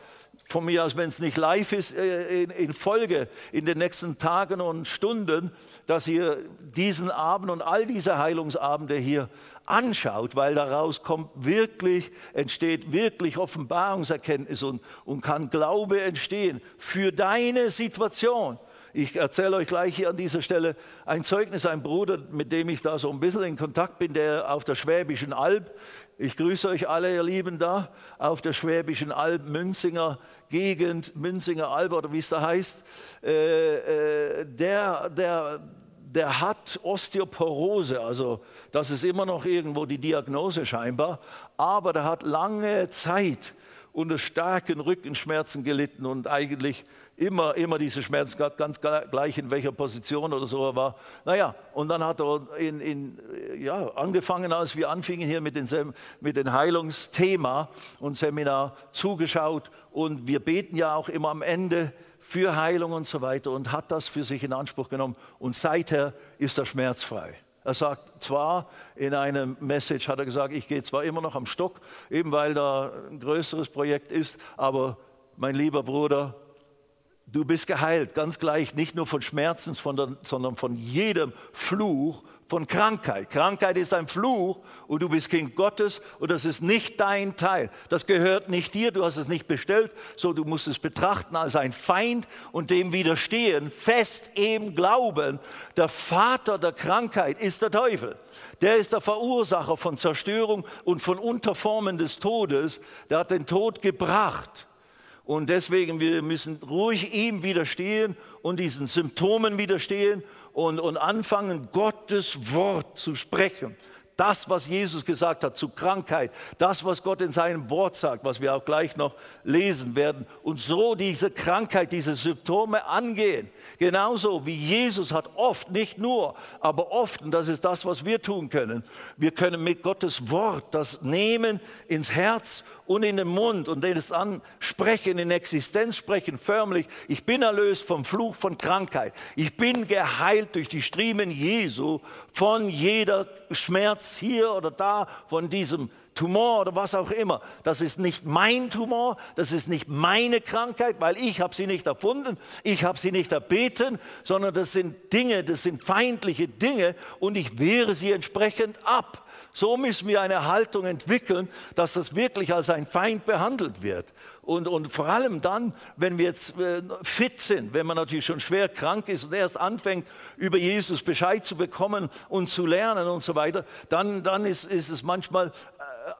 Speaker 1: von mir aus, wenn es nicht live ist, äh, in, Folge in den nächsten Tagen und Stunden, dass ihr diesen Abend und all diese Heilungsabende hier anschaut, weil daraus kommt wirklich, entsteht wirklich Offenbarungserkenntnis und, und kann Glaube entstehen für deine Situation. Ich erzähle euch gleich hier an dieser Stelle ein Zeugnis, ein Bruder, mit dem ich da so ein bisschen in Kontakt bin, der auf der Schwäbischen Alb, ich grüße euch alle, ihr Lieben, da auf der Schwäbischen Alb, Münzinger Gegend, Münzinger Alb oder wie es da heißt, äh, äh, der, der, der hat Osteoporose, also das ist immer noch irgendwo die Diagnose scheinbar, aber der hat lange Zeit unter starken Rückenschmerzen gelitten und eigentlich immer, immer diese Schmerzen gehabt, ganz gleich in welcher Position oder so er war. Naja, und dann hat er in, in, ja, angefangen, als wir anfingen hier mit, den, mit dem Heilungsthema und Seminar zugeschaut und wir beten ja auch immer am Ende für Heilung und so weiter und hat das für sich in Anspruch genommen und seither ist er schmerzfrei. Er sagt zwar in einem Message, hat er gesagt, ich gehe zwar immer noch am Stock, eben weil da ein größeres Projekt ist, aber mein lieber Bruder, du bist geheilt, ganz gleich, nicht nur von Schmerzen, sondern von jedem Fluch von Krankheit. Krankheit ist ein Fluch und du bist Kind Gottes und das ist nicht dein Teil. Das gehört nicht dir, du hast es nicht bestellt, so du musst es betrachten als ein Feind und dem widerstehen, fest im Glauben. Der Vater der Krankheit ist der Teufel. Der ist der Verursacher von Zerstörung und von Unterformen des Todes. Der hat den Tod gebracht. Und deswegen, wir müssen ruhig ihm widerstehen und diesen Symptomen widerstehen und, und anfangen, Gottes Wort zu sprechen. Das, was Jesus gesagt hat zu Krankheit, das, was Gott in seinem Wort sagt, was wir auch gleich noch lesen werden, und so diese Krankheit, diese Symptome angehen. Genauso wie Jesus hat oft, nicht nur, aber oft, und das ist das, was wir tun können, wir können mit Gottes Wort das nehmen ins Herz und in den Mund und es ansprechen, in Existenz sprechen, förmlich. Ich bin erlöst vom Fluch von Krankheit. Ich bin geheilt durch die Striemen Jesu von jeder Schmerz hier oder da, von diesem Tumor oder was auch immer. Das ist nicht mein Tumor, das ist nicht meine Krankheit, weil ich habe sie nicht erfunden, ich habe sie nicht erbeten, sondern das sind Dinge, das sind feindliche Dinge und ich wehre sie entsprechend ab. So müssen wir eine Haltung entwickeln, dass das wirklich als ein Feind behandelt wird. Und, und vor allem dann, wenn wir jetzt äh, fit sind, wenn man natürlich schon schwer krank ist und erst anfängt, über Jesus Bescheid zu bekommen und zu lernen und so weiter, dann, dann ist, ist es manchmal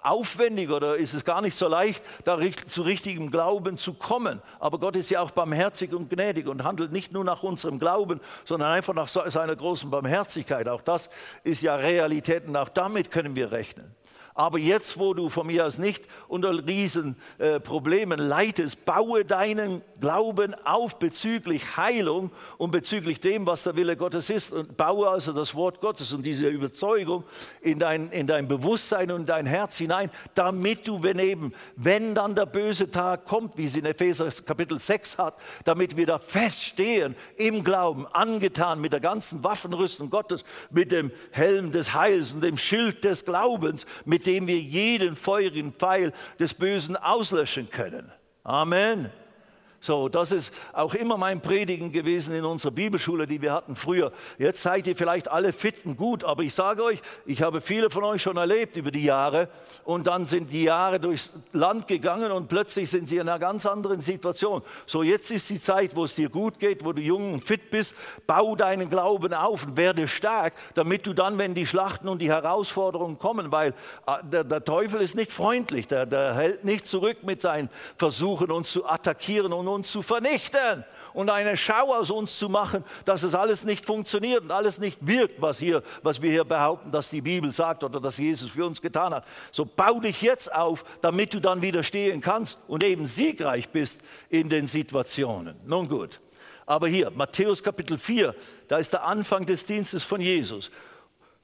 Speaker 1: aufwendig oder ist es gar nicht so leicht, da zu richtigem Glauben zu kommen. Aber Gott ist ja auch barmherzig und gnädig und handelt nicht nur nach unserem Glauben, sondern einfach nach seiner großen Barmherzigkeit. Auch das ist ja Realität und auch damit können wir rechnen. Aber jetzt, wo du von mir aus nicht unter Riesenproblemen äh, leidest, baue deinen Glauben auf bezüglich Heilung und bezüglich dem, was der Wille Gottes ist. Und baue also das Wort Gottes und diese Überzeugung in dein, in dein Bewusstsein und dein Herz hinein, damit du, wenn eben, wenn dann der böse Tag kommt, wie es in Epheser Kapitel 6 hat, damit wir da feststehen im Glauben, angetan mit der ganzen Waffenrüstung Gottes, mit dem Helm des Heils und dem Schild des Glaubens, mit dem wir jeden feurigen Pfeil des Bösen auslöschen können. Amen. So, das ist auch immer mein Predigen gewesen in unserer Bibelschule, die wir hatten früher. Jetzt seid ihr vielleicht alle fit und gut, aber ich sage euch, ich habe viele von euch schon erlebt über die Jahre und dann sind die Jahre durchs Land gegangen und plötzlich sind sie in einer ganz anderen Situation. So, jetzt ist die Zeit, wo es dir gut geht, wo du jung und fit bist. Bau deinen Glauben auf und werde stark, damit du dann, wenn die Schlachten und die Herausforderungen kommen, weil äh, der, der Teufel ist nicht freundlich, der, der hält nicht zurück mit seinen Versuchen, uns zu attackieren und uns zu vernichten und eine Schau aus uns zu machen, dass es alles nicht funktioniert und alles nicht wirkt, was, hier, was wir hier behaupten, dass die Bibel sagt oder dass Jesus für uns getan hat. So bau dich jetzt auf, damit du dann widerstehen kannst und eben siegreich bist in den Situationen. Nun gut. Aber hier, Matthäus Kapitel 4, da ist der Anfang des Dienstes von Jesus.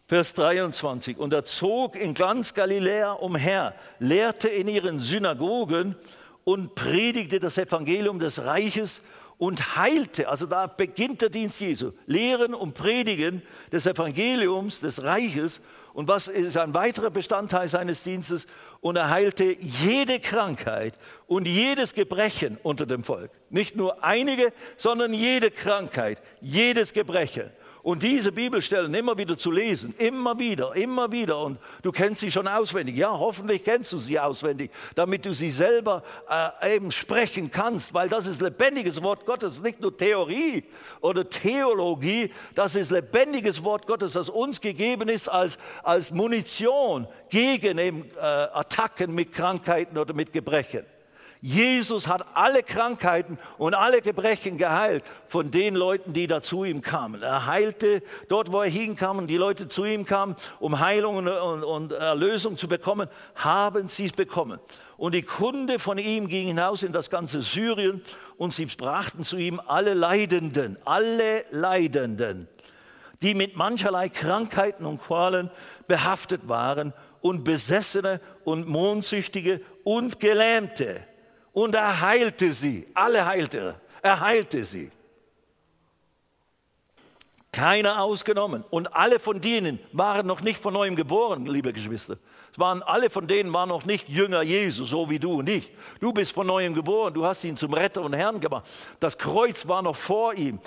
Speaker 1: Vers 23. Und er zog in ganz Galiläa umher, lehrte in ihren Synagogen und predigte das Evangelium des Reiches und heilte. Also da beginnt der Dienst Jesu. Lehren und Predigen des Evangeliums des Reiches. Und was ist ein weiterer Bestandteil seines Dienstes? Und er heilte jede Krankheit und jedes Gebrechen unter dem Volk. Nicht nur einige, sondern jede Krankheit, jedes Gebrechen. Und diese Bibelstellen immer wieder zu lesen, immer wieder, immer wieder. Und du kennst sie schon auswendig. Ja, hoffentlich kennst du sie auswendig, damit du sie selber äh, eben sprechen kannst, weil das ist lebendiges Wort Gottes, nicht nur Theorie oder Theologie. Das ist lebendiges Wort Gottes, das uns gegeben ist als, als Munition gegen eben, äh, Attacken mit Krankheiten oder mit Gebrechen. Jesus hat alle Krankheiten und alle Gebrechen geheilt von den Leuten, die da zu ihm kamen. Er heilte dort, wo er hinkam und die Leute zu ihm kamen, um Heilung und, und, Erlösung zu bekommen, haben sie es bekommen. Und die Kunde von ihm ging hinaus in das ganze Syrien und sie brachten zu ihm alle Leidenden, alle Leidenden, die mit mancherlei Krankheiten und Qualen behaftet waren und Besessene und Mondsüchtige und Gelähmte und er heilte sie. Alle heilte er. Er heilte sie. Keiner ausgenommen. Und alle von denen waren noch nicht von neuem geboren, liebe Geschwister. Waren alle von denen waren noch nicht Jünger Jesu, so wie du und ich. Du bist von neuem geboren, du hast ihn zum Retter und Herrn gemacht. Das Kreuz war noch vor ihm.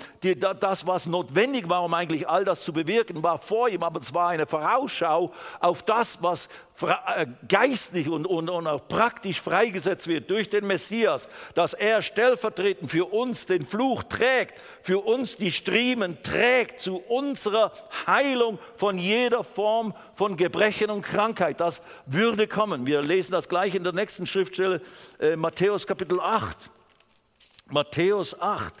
Speaker 1: Das, was notwendig war, um eigentlich all das zu bewirken, war vor ihm, aber es war eine Vorausschau auf das, was äh, geistlich und, und, und auch praktisch freigesetzt wird durch den Messias, dass er stellvertretend für uns den Fluch trägt, für uns die Striemen trägt zu unserer Heilung von jeder Form von Gebrechen und Krankheit. Das würde kommen. Wir lesen das gleich in der nächsten Schriftstelle, äh, Matthäus Kapitel 8. Matthäus 8,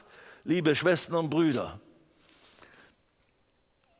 Speaker 1: liebe Schwestern und Brüder.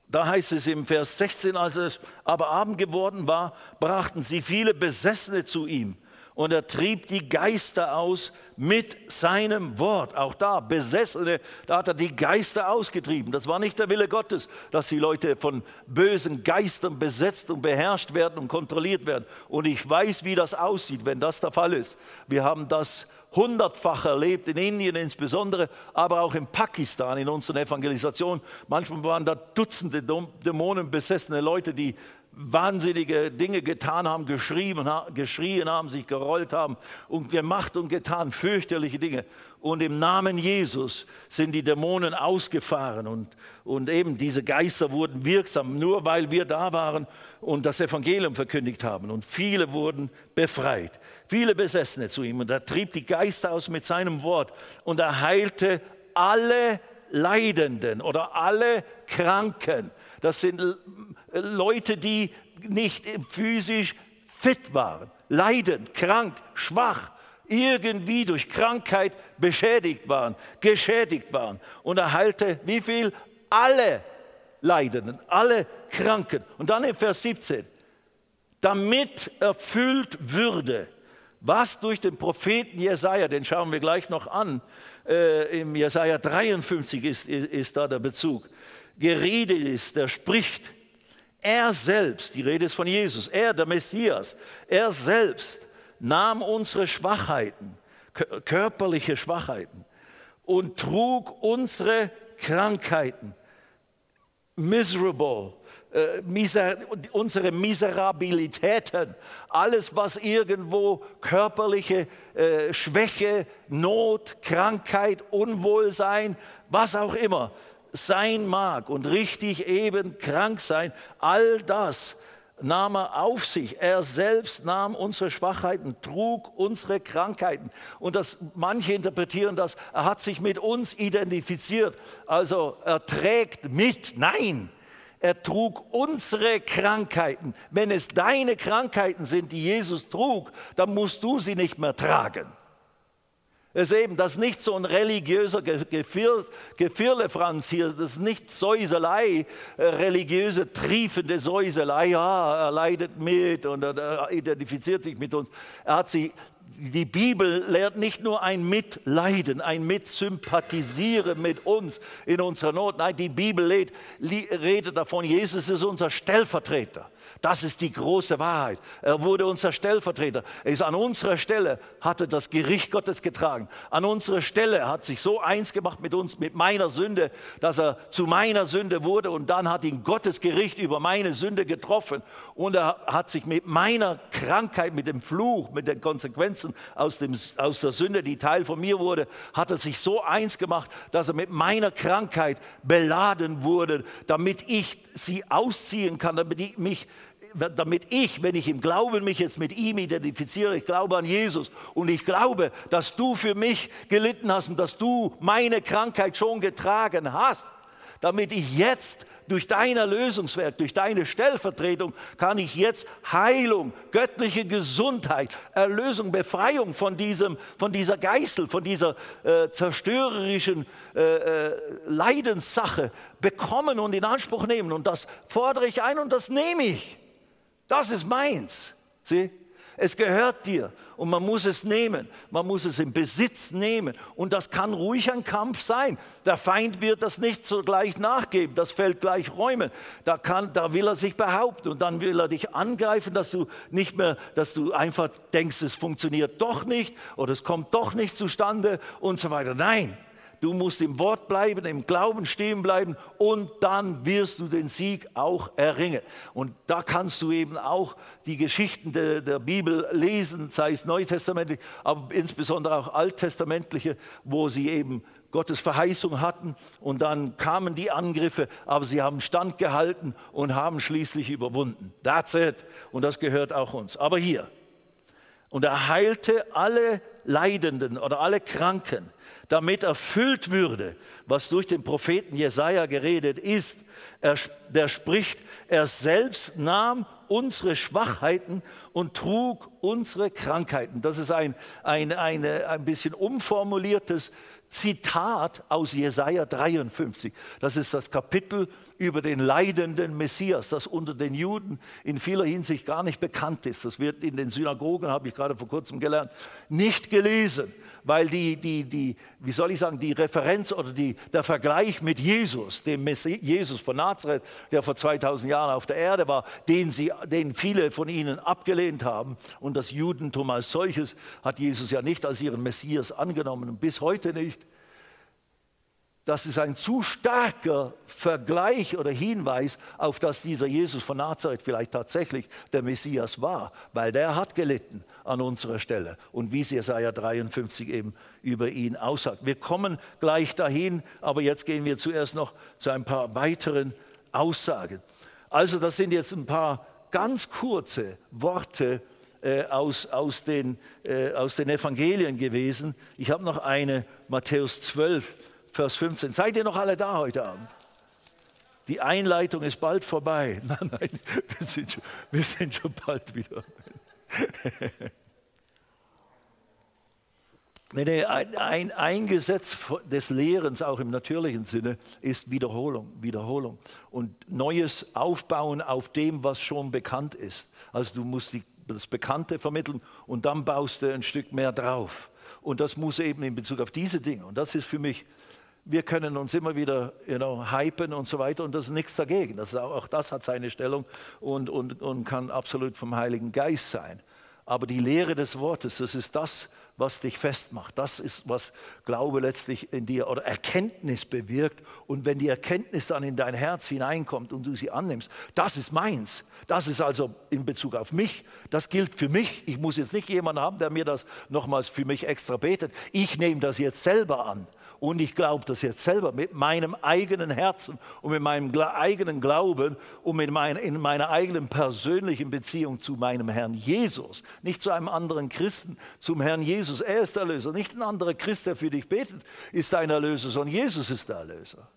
Speaker 1: Da heißt es im Vers 16, als es aber Abend geworden war, brachten sie viele Besessene zu ihm und er trieb die Geister aus mit seinem Wort. Auch da, Besessene, da hat er die Geister ausgetrieben. Das war nicht der Wille Gottes, dass die Leute von bösen Geistern besetzt und beherrscht werden und kontrolliert werden. Und ich weiß, wie das aussieht, wenn das der Fall ist. Wir haben das hundertfach erlebt, in Indien insbesondere, aber auch in Pakistan in unseren Evangelisationen. Manchmal waren da Dutzende dämonenbesessene Leute, die wahnsinnige Dinge getan haben, geschrien, geschrien haben, sich gerollt haben und gemacht und getan, fürchterliche Dinge. Und im Namen Jesus sind die Dämonen ausgefahren und, und eben diese Geister wurden wirksam, nur weil wir da waren und das Evangelium verkündigt haben. Und viele wurden befreit, viele Besessene zu ihm. Und er trieb die Geister aus mit seinem Wort und er heilte alle Leidenden oder alle Kranken. Das sind Leute, die nicht physisch fit waren, leidend, krank, schwach, irgendwie durch Krankheit beschädigt waren, geschädigt waren. Und er heilte wie viel? Alle Leidenden, alle Kranken. Und dann im Vers 17, damit erfüllt würde, was durch den Propheten Jesaja, den schauen wir gleich noch an, äh, im Jesaja 53 ist, ist, ist da der Bezug, geredet ist, der spricht, er selbst, die Rede ist von Jesus, er, der Messias, er selbst nahm unsere Schwachheiten, körperliche Schwachheiten und trug unsere Krankheiten. Miserable, äh, unsere Miserabilitäten, alles, was irgendwo körperliche äh, Schwäche, Not, Krankheit, Unwohlsein, was auch immer, sein mag und richtig eben krank sein, all das nahm er auf sich. Er selbst nahm unsere Schwachheiten, trug unsere Krankheiten. Und das, manche interpretieren das, er hat sich mit uns identifiziert. Also er trägt mit. Nein, er trug unsere Krankheiten. Wenn es deine Krankheiten sind, die Jesus trug, dann musst du sie nicht mehr tragen. Ist eben, das ist nicht so ein religiöser Gefir Gefirlefranz hier, das ist nicht Säuselei, äh, religiöse, triefende Säuselei, ja, er leidet mit und er identifiziert sich mit uns. Er hat sie, die Bibel lehrt nicht nur ein Mitleiden, ein Mitsympathisieren mit uns in unserer Not. Nein, die Bibel redet davon, Jesus ist unser Stellvertreter. Das ist die große Wahrheit. Er wurde unser Stellvertreter. Er ist an unserer Stelle, hatte das Gericht Gottes getragen. An unserer Stelle hat sich so eins gemacht mit uns, mit meiner Sünde, dass er zu meiner Sünde wurde und dann hat ihn Gottes Gericht über meine Sünde getroffen und er hat sich mit meiner Krankheit, mit dem Fluch, mit den Konsequenzen aus, dem, aus der Sünde, die Teil von mir wurde, hat er sich so eins gemacht, dass er mit meiner Krankheit beladen wurde, damit ich sie ausziehen kann, damit ich mich damit ich, wenn ich im Glauben mich jetzt mit ihm identifiziere, ich glaube an Jesus und ich glaube, dass du für mich gelitten hast und dass du meine Krankheit schon getragen hast, damit ich jetzt durch dein Erlösungswerk, durch deine Stellvertretung, kann ich jetzt Heilung, göttliche Gesundheit, Erlösung, Befreiung von, diesem, von dieser Geißel, von dieser äh, zerstörerischen äh, äh, Leidenssache bekommen und in Anspruch nehmen. Und das fordere ich ein und das nehme ich. Das ist meins. Sieh? Es gehört dir und man muss es nehmen. Man muss es in Besitz nehmen. Und das kann ruhig ein Kampf sein. Der Feind wird das nicht so gleich nachgeben. Das fällt gleich räumen. Da, kann, da will er sich behaupten und dann will er dich angreifen, dass du nicht mehr, dass du einfach denkst, es funktioniert doch nicht oder es kommt doch nicht zustande und so weiter. Nein, du musst im Wort bleiben, im Glauben stehen bleiben und dann wirst du den Sieg auch erringen. Und da kannst du eben auch die Geschichten der, der Bibel lesen, sei es neutestamentlich, aber insbesondere auch alttestamentliche, wo sie eben Gottes Verheißung hatten und dann kamen die Angriffe, aber sie haben standgehalten und haben schließlich überwunden. That's it. Und das gehört auch uns. Aber hier. Und er heilte alle Leidenden oder alle Kranken damit erfüllt würde, was durch den Propheten Jesaja geredet ist. Er, der spricht, er selbst nahm unsere Schwachheiten und trug unsere Krankheiten. Das ist ein, ein, eine, ein bisschen umformuliertes Zitat aus Jesaja 53. Das ist das Kapitel über den leidenden Messias, das unter den Juden in vieler Hinsicht gar nicht bekannt ist. Das wird in den Synagogen, habe ich gerade vor kurzem gelernt, nicht gelesen weil die, die, die, wie soll ich sagen, die Referenz oder die, der Vergleich mit Jesus, dem Messi Jesus von Nazareth, der vor 2000 Jahren auf der Erde war, den, sie, den viele von ihnen abgelehnt haben. Und das Judentum als solches hat Jesus ja nicht als ihren Messias angenommen und bis heute nicht. Das ist ein zu starker Vergleich oder Hinweis auf, dass dieser Jesus von Nazareth vielleicht tatsächlich der Messias war, weil der hat gelitten an unserer Stelle und wie es Jesaja 53 eben über ihn aussagt. Wir kommen gleich dahin, aber jetzt gehen wir zuerst noch zu ein paar weiteren Aussagen. Also das sind jetzt ein paar ganz kurze Worte äh, aus, aus, den, äh, aus den Evangelien gewesen. Ich habe noch eine, Matthäus 12 Vers 15. Seid ihr noch alle da heute Abend? Die Einleitung ist bald vorbei. Nein, nein, wir sind schon, wir sind schon bald wieder. Ein, ein, ein Gesetz des Lehrens, auch im natürlichen Sinne, ist Wiederholung, Wiederholung. Und neues Aufbauen auf dem, was schon bekannt ist. Also du musst die, das Bekannte vermitteln und dann baust du ein Stück mehr drauf. Und das muss eben in Bezug auf diese Dinge. Und das ist für mich wir können uns immer wieder you know, hypen und so weiter und das ist nichts dagegen. Das auch, auch, das hat seine Stellung und, und, und kann absolut vom Heiligen Geist sein. Aber die Lehre des Wortes, das ist das, was dich festmacht. Das ist, was Glaube letztlich in dir oder Erkenntnis bewirkt. Und wenn die Erkenntnis dann in dein Herz hineinkommt und du sie annimmst, das ist meins. Das ist also in Bezug auf mich. Das gilt für mich. Ich muss jetzt nicht jemanden haben, der mir das nochmals für mich extra betet. Ich nehme das jetzt selber an. Und ich glaube das jetzt selber mit meinem eigenen Herzen und mit meinem eigenen Glauben und mit mein, in meiner eigenen persönlichen Beziehung zu meinem Herrn Jesus. Nicht zu einem anderen Christen, zum Herrn Jesus. Er ist der Erlöser. Nicht ein anderer Christ, der für dich betet, ist dein Erlöser, sondern Jesus ist der Erlöser.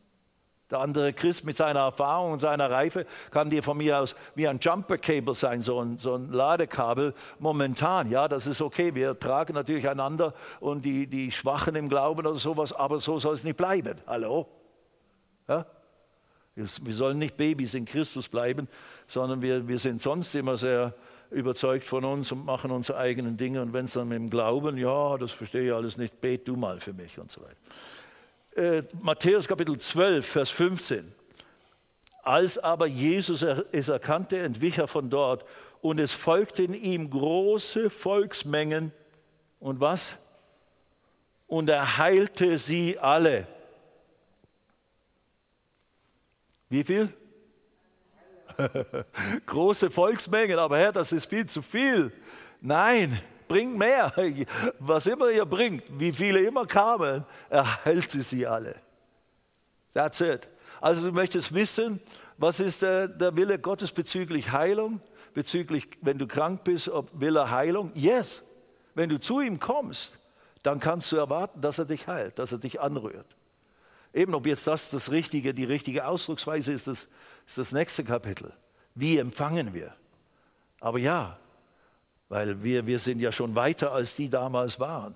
Speaker 1: Der andere Christ mit seiner Erfahrung und seiner Reife kann dir von mir aus wie ein Jumper-Cable sein, so ein, so ein, Ladekabel momentan. Ja, das ist okay. Wir tragen natürlich einander und die, die Schwachen im Glauben oder sowas, aber so soll es nicht bleiben. Hallo? Ja? Wir sollen nicht Babys in Christus bleiben, sondern wir, wir sind sonst immer sehr überzeugt von uns und machen unsere eigenen Dinge. Und wenn es dann mit dem Glauben, ja, das verstehe ich alles nicht, bet du mal für mich und so weiter äh, Matthäus Kapitel 12, Vers 15. Als aber Jesus es erkannte, entwich er von dort und es folgten ihm große Volksmengen und was? Und er heilte sie alle. Wie viel? große Volksmengen, aber Herr, das ist viel zu viel. Nein, bringt mehr. Was immer ihr bringt, wie viele immer kamen, erhalte sie alle. That's it. Also du möchtest wissen, was ist der, der Wille Gottes bezüglich Heilung? Bezüglich, wenn du krank bist, ob will er Heilung? Yes. Wenn du zu ihm kommst, dann kannst du erwarten, dass er dich heilt, dass er dich anrührt. Eben ob jetzt das das richtige, die richtige Ausdrucksweise ist, das ist das nächste Kapitel. Wie empfangen wir? Aber ja, weil wir, wir sind ja schon weiter, als die damals waren.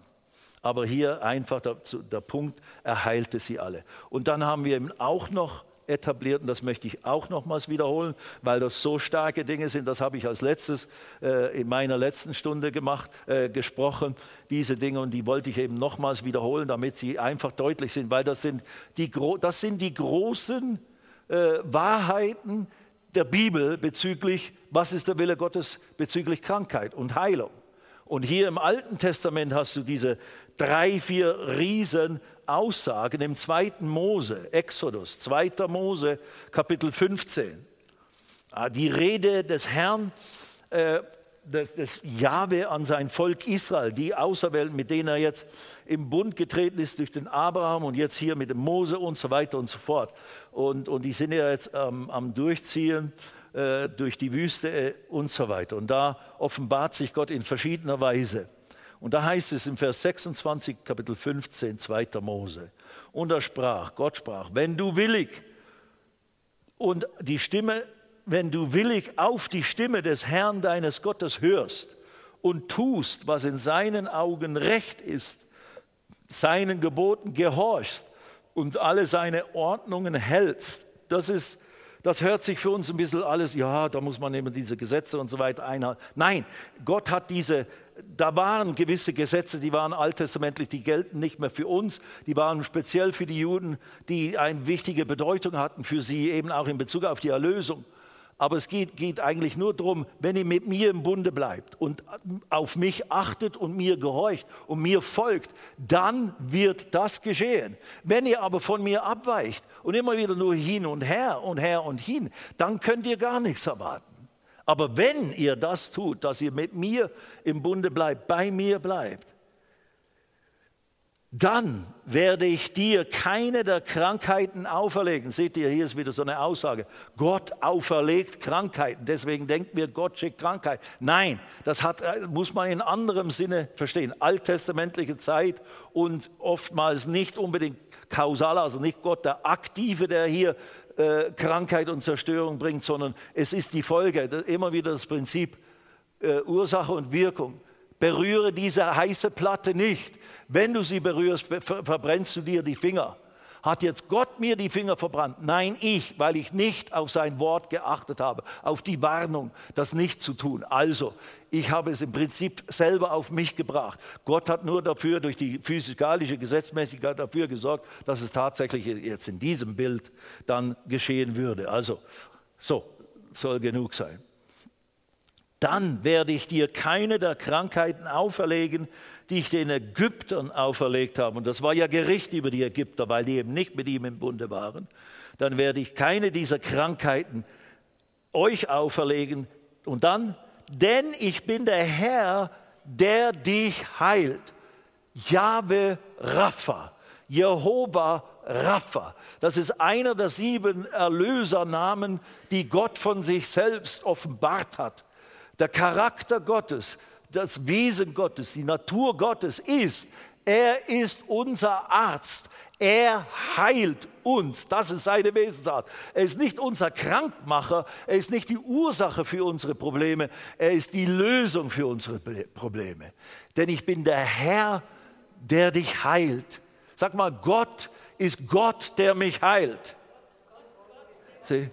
Speaker 1: Aber hier einfach der, der Punkt, er heilte sie alle. Und dann haben wir eben auch noch etabliert, und das möchte ich auch nochmals wiederholen, weil das so starke Dinge sind, das habe ich als letztes äh, in meiner letzten Stunde gemacht, äh, gesprochen, diese Dinge, und die wollte ich eben nochmals wiederholen, damit sie einfach deutlich sind, weil das sind die, das sind die großen äh, Wahrheiten, der Bibel bezüglich, was ist der Wille Gottes bezüglich Krankheit und Heilung. Und hier im Alten Testament hast du diese drei, vier Riesen Aussagen im zweiten Mose, Exodus, zweiter Mose, Kapitel 15. Ah, die Rede des Herrn, äh, des Jahwe an sein Volk Israel, die Auserwählten, mit denen er jetzt im Bund getreten ist durch den Abraham und jetzt hier mit dem Mose und so weiter und so fort. Und, und die sind ja jetzt ähm, am Durchziehen äh, durch die Wüste äh, und so weiter. Und da offenbart sich Gott in verschiedener Weise. Und da heißt es im Vers 26, Kapitel 15, 2. Mose. Und er sprach, Gott sprach, wenn du willig und die Stimme wenn du willig auf die Stimme des Herrn deines Gottes hörst und tust, was in seinen Augen recht ist, seinen Geboten gehorchst und alle seine Ordnungen hältst, das ist das hört sich für uns ein bisschen alles, ja, da muss man immer diese Gesetze und so weiter einhalten. Nein, Gott hat diese, da waren gewisse Gesetze, die waren alttestamentlich, die gelten nicht mehr für uns, die waren speziell für die Juden, die eine wichtige Bedeutung hatten für sie, eben auch in Bezug auf die Erlösung. Aber es geht, geht, eigentlich nur darum, wenn ihr mit mir im Bunde bleibt und auf mich achtet und mir gehorcht und mir folgt, dann wird das geschehen. Wenn ihr aber von mir abweicht und immer wieder nur hin und her und her und hin, dann könnt ihr gar nichts erwarten. Aber wenn ihr das tut, dass ihr mit mir im Bunde bleibt, bei mir bleibt, dann werde ich dir keine der Krankheiten auferlegen. Seht ihr, hier ist wieder so eine Aussage. Gott auferlegt Krankheiten. Deswegen denkt mir, Gott schickt Krankheit. Nein, das hat, äh, muss man in anderem Sinne verstehen. Alttestamentliche Zeit und oftmals nicht unbedingt kausal, also nicht Gott der Aktive, der hier äh, Krankheit und Zerstörung bringt, sondern es ist die Folge. Immer wieder das Prinzip äh, Ursache und Wirkung. Berühre diese heiße Platte nicht wenn du sie berührst, verbrennst du dir die Finger. Hat jetzt Gott mir die Finger verbrannt? Nein, ich, weil ich nicht auf sein Wort geachtet habe, auf die Warnung, das nicht zu tun. Also, ich habe es im Prinzip selber auf mich gebracht. Gott hat nur dafür, durch die physikalische Gesetzmäßigkeit dafür gesorgt, dass es tatsächlich jetzt in diesem Bild dann geschehen würde. Also, so, soll genug sein. Dann werde ich dir keine der Krankheiten auferlegen, die ich den Ägyptern auferlegt habe, und das war ja Gericht über die Ägypter, weil die eben nicht mit ihm im Bunde waren, dann werde ich keine dieser Krankheiten euch auferlegen. Und dann, denn ich bin der Herr, der dich heilt. Jahwe Rapha, Jehova Rapha. Das ist einer der sieben Erlösernamen, die Gott von sich selbst offenbart hat. Der Charakter Gottes, das Wesen Gottes, die Natur Gottes ist, er ist unser Arzt. Er heilt uns. Das ist seine Wesensart. Er ist nicht unser Krankmacher. Er ist nicht die Ursache für unsere Probleme. Er ist die Lösung für unsere Probleme. Denn ich bin der Herr, der dich heilt. Sag mal, Gott ist Gott, der mich heilt. Sieh?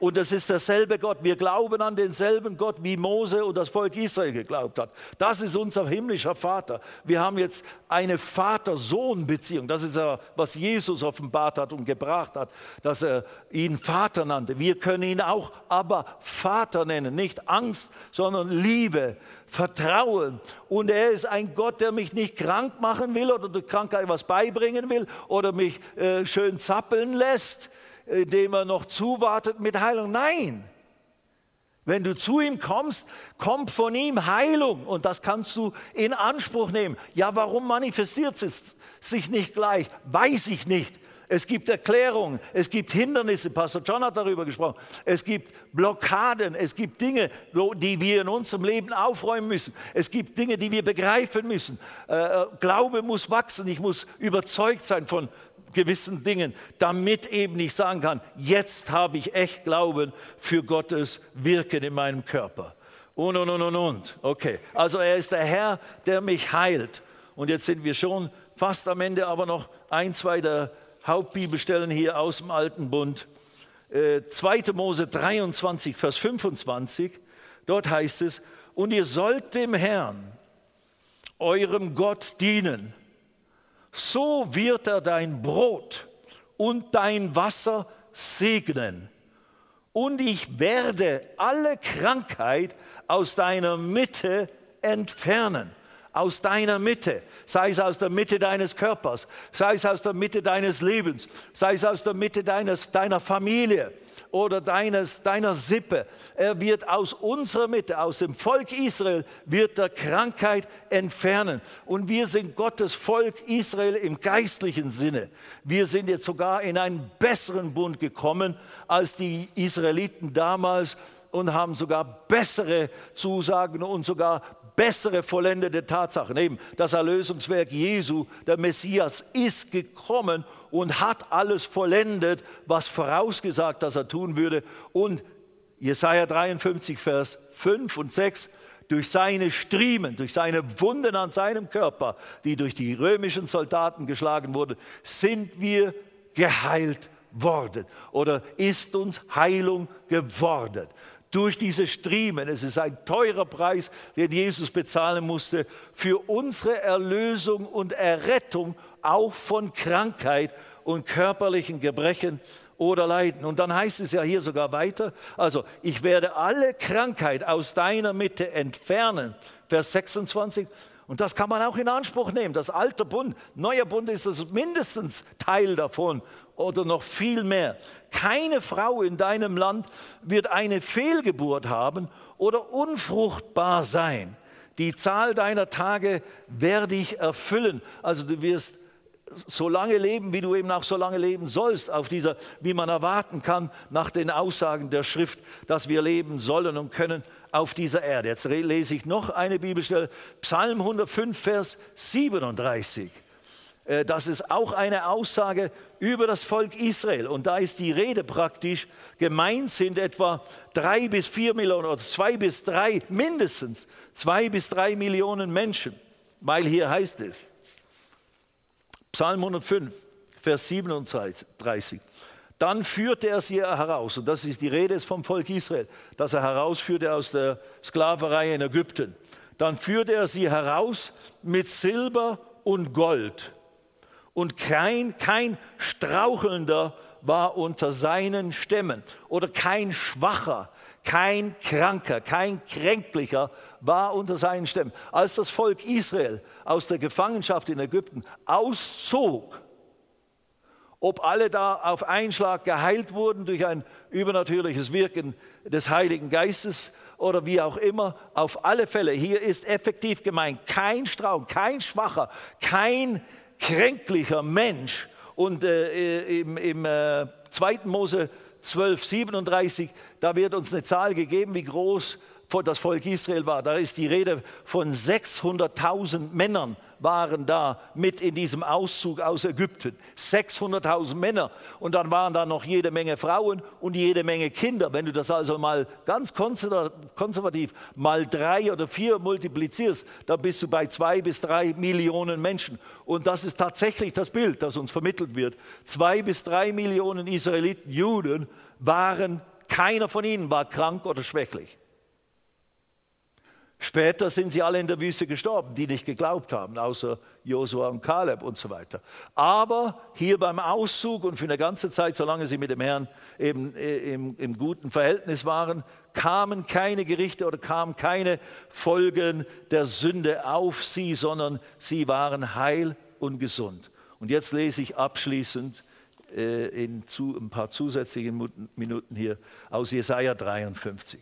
Speaker 1: Und es ist derselbe Gott. Wir glauben an denselben Gott, wie Mose und das Volk Israel geglaubt hat. Das ist unser himmlischer Vater. Wir haben jetzt eine Vater-Sohn-Beziehung. Das ist ja, was Jesus offenbart hat und gebracht hat, dass er ihn Vater nannte. Wir können ihn auch aber Vater nennen. Nicht Angst, sondern Liebe, Vertrauen. Und er ist ein Gott, der mich nicht krank machen will oder der Krankheit was beibringen will oder mich äh, schön zappeln lässt indem er noch zuwartet mit Heilung. Nein. Wenn du zu ihm kommst, kommt von ihm Heilung und das kannst du in Anspruch nehmen. Ja, warum manifestiert es sich nicht gleich? Weiß ich nicht. Es gibt Erklärungen, es gibt Hindernisse, Pastor John hat darüber gesprochen, es gibt Blockaden, es gibt Dinge, die wir in unserem Leben aufräumen müssen, es gibt Dinge, die wir begreifen müssen. Äh, äh, Glaube muss wachsen, ich muss überzeugt sein von, gewissen Dingen, damit eben ich sagen kann, jetzt habe ich echt Glauben für Gottes Wirken in meinem Körper. Und, und, und, und, und. Okay, also er ist der Herr, der mich heilt. Und jetzt sind wir schon fast am Ende, aber noch ein, zwei der Hauptbibelstellen hier aus dem Alten Bund. Äh, 2. Mose 23, Vers 25, dort heißt es, und ihr sollt dem Herrn, eurem Gott, dienen so wird er dein Brot und dein Wasser segnen. Und ich werde alle Krankheit aus deiner Mitte entfernen. Aus deiner Mitte, sei es aus der Mitte deines Körpers, sei es aus der Mitte deines Lebens, sei es aus der Mitte deines, deiner Familie, oder deines, deiner Sippe. Er wird aus unserer Mitte, aus dem Volk Israel, wird der Krankheit entfernen. Und wir sind Gottes Volk Israel im geistlichen Sinne. Wir sind jetzt sogar in einen besseren Bund gekommen als die Israeliten damals und haben sogar bessere Zusagen und sogar bessere vollendete Tatsachen. Eben das Erlösungswerk Jesu, der Messias, ist gekommen und hat alles vollendet, was vorausgesagt, dass er tun würde. Und Jesaja 53, Vers 5 und 6, durch seine Striemen, durch seine Wunden an seinem Körper, die durch die römischen Soldaten geschlagen wurden, sind wir geheilt worden oder ist uns Heilung geworden. Durch diese Striemen, es ist ein teurer Preis, den Jesus bezahlen musste für unsere Erlösung und Errettung auch von Krankheit und körperlichen Gebrechen oder Leiden. Und dann heißt es ja hier sogar weiter, also ich werde alle Krankheit aus deiner Mitte entfernen. Vers 26. Und das kann man auch in Anspruch nehmen. Das alte Bund, neuer Bund ist das mindestens Teil davon oder noch viel mehr. Keine Frau in deinem Land wird eine Fehlgeburt haben oder unfruchtbar sein. Die Zahl deiner Tage werde ich erfüllen. Also du wirst so lange leben, wie du eben auch so lange leben sollst, auf dieser, wie man erwarten kann, nach den Aussagen der Schrift, dass wir leben sollen und können auf dieser Erde. Jetzt lese ich noch eine Bibelstelle, Psalm 105, Vers 37. Äh, das ist auch eine Aussage über das Volk Israel. Und da ist die Rede praktisch, gemeint sind etwa drei bis vier Millionen oder zwei bis drei, mindestens zwei bis drei Millionen Menschen, weil hier heißt es, Psalm 105, Vers 37. Dann führte er sie heraus, und das ist die Rede vom Volk Israel, dass er herausführte aus der Sklaverei in Ägypten. Dann führte er sie heraus mit Silber und Gold. Und kein, kein Strauchelnder war unter seinen Stämmen oder kein Schwacher, kein Kranker, kein Kränklicher war unter seinen Stämmen. Als das Volk Israel aus der Gefangenschaft in Ägypten auszog, ob alle da auf einen Schlag geheilt wurden durch ein übernatürliches Wirken des Heiligen Geistes oder wie auch immer, auf alle Fälle, hier ist effektiv gemeint, kein Strauch, kein Schwacher, kein kränklicher Mensch. Und äh, im, im äh, 2. Mose 12, 37, da wird uns eine Zahl gegeben, wie groß das Volk Israel war. Da ist die Rede von 600.000 Männern waren da mit in diesem Auszug aus Ägypten. 600.000 Männer. Und dann waren da noch jede Menge Frauen und jede Menge Kinder. Wenn du das also mal ganz konservativ mal drei oder vier multiplizierst, dann bist du bei zwei bis drei Millionen Menschen. Und das ist tatsächlich das Bild, das uns vermittelt wird. Zwei bis drei Millionen Israeliten, Juden, waren, keiner von ihnen war krank oder schwächlich. Später sind sie alle in der Wüste gestorben, die nicht geglaubt haben, außer Josua und Kaleb und so weiter. Aber hier beim Auszug und für eine ganze Zeit, solange sie mit dem Herrn eben äh, im, im guten Verhältnis waren, kamen keine Gerichte oder kamen keine Folgen der Sünde auf sie, sondern sie waren heil und gesund. Und jetzt lese ich abschließend äh, in zu, ein paar zusätzlichen Minuten hier aus Jesaja 53.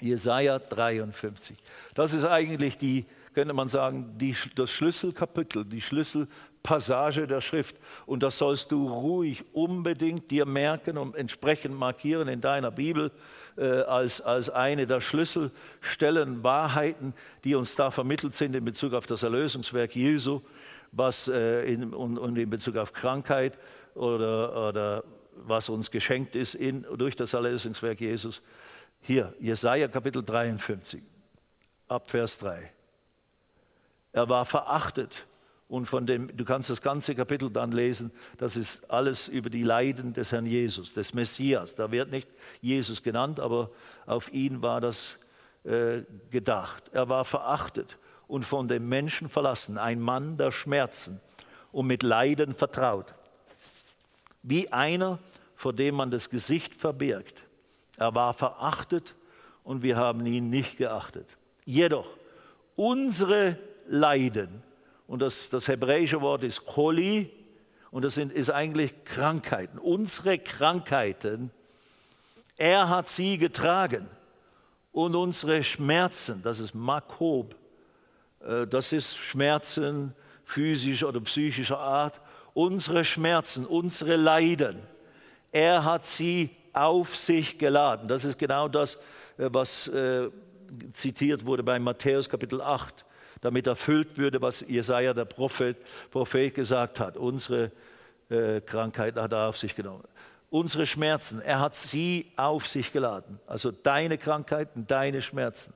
Speaker 1: Jesaja 53. Das ist eigentlich die, könnte man sagen, die, das Schlüsselkapitel, die Schlüsselpassage der Schrift. Und das sollst du ruhig unbedingt dir merken und entsprechend markieren in deiner Bibel äh, als, als eine der Schlüsselstellen, Wahrheiten, die uns da vermittelt sind in Bezug auf das Erlösungswerk Jesu was, äh, in, und, und, in Bezug auf Krankheit oder, oder was uns geschenkt ist in, durch das Erlösungswerk Jesus. Hier, Jesaja Kapitel 53, ab Vers 3. Er war verachtet und von dem, du kannst das ganze Kapitel dann lesen, das ist alles über die Leiden des Herrn Jesus, des Messias. Da wird nicht Jesus genannt, aber auf ihn war das äh, gedacht. Er war verachtet und von dem Menschen verlassen, ein Mann der Schmerzen und mit Leiden vertraut, wie einer, vor dem man das Gesicht verbirgt. Er war verachtet und wir haben ihn nicht geachtet. Jedoch unsere Leiden, und das, das hebräische Wort ist Choli, und das sind, ist eigentlich Krankheiten, unsere Krankheiten, er hat sie getragen. Und unsere Schmerzen, das ist Makob, äh, das ist Schmerzen physischer oder psychischer Art, unsere Schmerzen, unsere Leiden, er hat sie auf sich geladen. Das ist genau das, äh, was äh, zitiert wurde bei Matthäus Kapitel 8, damit erfüllt würde, was Jesaja, der Prophet, Prophet gesagt hat. Unsere äh, Krankheiten hat er auf sich genommen. Unsere Schmerzen, er hat sie auf sich geladen. Also deine Krankheiten, deine Schmerzen.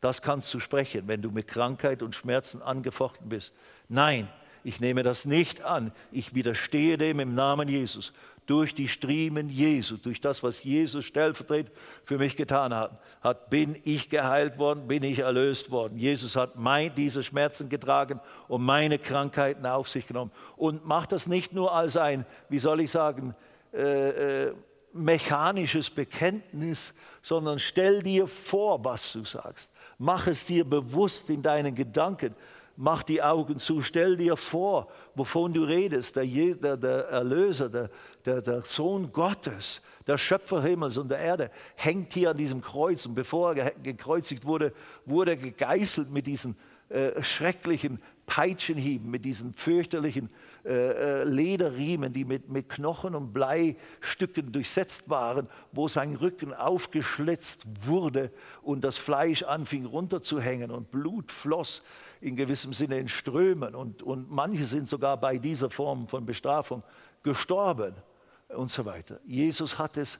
Speaker 1: Das kannst du sprechen, wenn du mit Krankheit und Schmerzen angefochten bist. Nein, ich nehme das nicht an. Ich widerstehe dem im Namen Jesus. Durch die Striemen Jesu, durch das, was Jesus stellvertretend für mich getan hat, hat, bin ich geheilt worden, bin ich erlöst worden. Jesus hat mein, diese Schmerzen getragen und meine Krankheiten auf sich genommen. Und macht das nicht nur als ein, wie soll ich sagen, äh, äh, mechanisches Bekenntnis, sondern stell dir vor, was du sagst. Mach es dir bewusst in deinen Gedanken. Mach die Augen zu, stell dir vor, wovon du redest. Der, der, der Erlöser, der, der, der Sohn Gottes, der Schöpfer Himmels und der Erde, hängt hier an diesem Kreuz. Und bevor er gekreuzigt wurde, wurde er gegeißelt mit diesen äh, schrecklichen Peitschenhieben, mit diesen fürchterlichen äh, äh, Lederriemen, die mit, mit Knochen und Bleistücken durchsetzt waren, wo sein Rücken aufgeschlitzt wurde und das Fleisch anfing runterzuhängen und Blut floss in gewissem Sinne in Strömen. Und, und manche sind sogar bei dieser Form von Bestrafung gestorben und so weiter. Jesus hat es,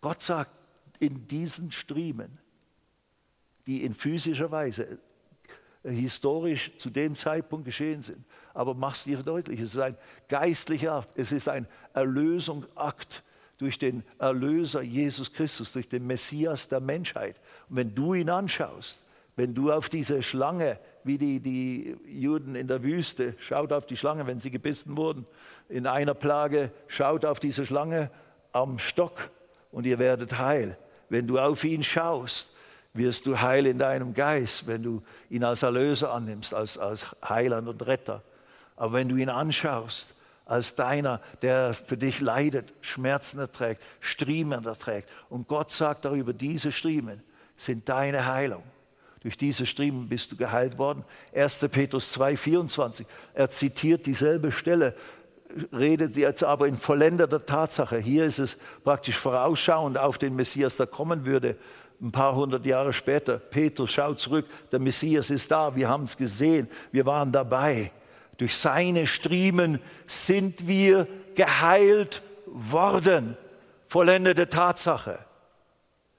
Speaker 1: Gott sagt, in diesen Striemen, die in physischer Weise historisch zu dem Zeitpunkt geschehen sind. Aber mach es dir deutlich, es ist ein geistlicher Akt, es ist ein Erlösungsakt durch den Erlöser Jesus Christus, durch den Messias der Menschheit. Und wenn du ihn anschaust, wenn du auf diese Schlange, wie die, die Juden in der Wüste, schaut auf die Schlange, wenn sie gebissen wurden, in einer Plage, schaut auf diese Schlange am Stock und ihr werdet heil. Wenn du auf ihn schaust, wirst du heil in deinem Geist, wenn du ihn als Erlöser annimmst, als, als Heiland und Retter. Aber wenn du ihn anschaust, als deiner, der für dich leidet, Schmerzen erträgt, Striemen erträgt. Und Gott sagt darüber, diese Striemen sind deine Heilung. Durch diese Striemen bist du geheilt worden. 1. Petrus 2, 24. Er zitiert dieselbe Stelle, redet jetzt aber in vollendeter Tatsache. Hier ist es praktisch vorausschauend auf den Messias, der kommen würde ein paar hundert Jahre später, Petrus schaut zurück, der Messias ist da, wir haben es gesehen, wir waren dabei. Durch seine Striemen sind wir geheilt worden. Vollendete Tatsache.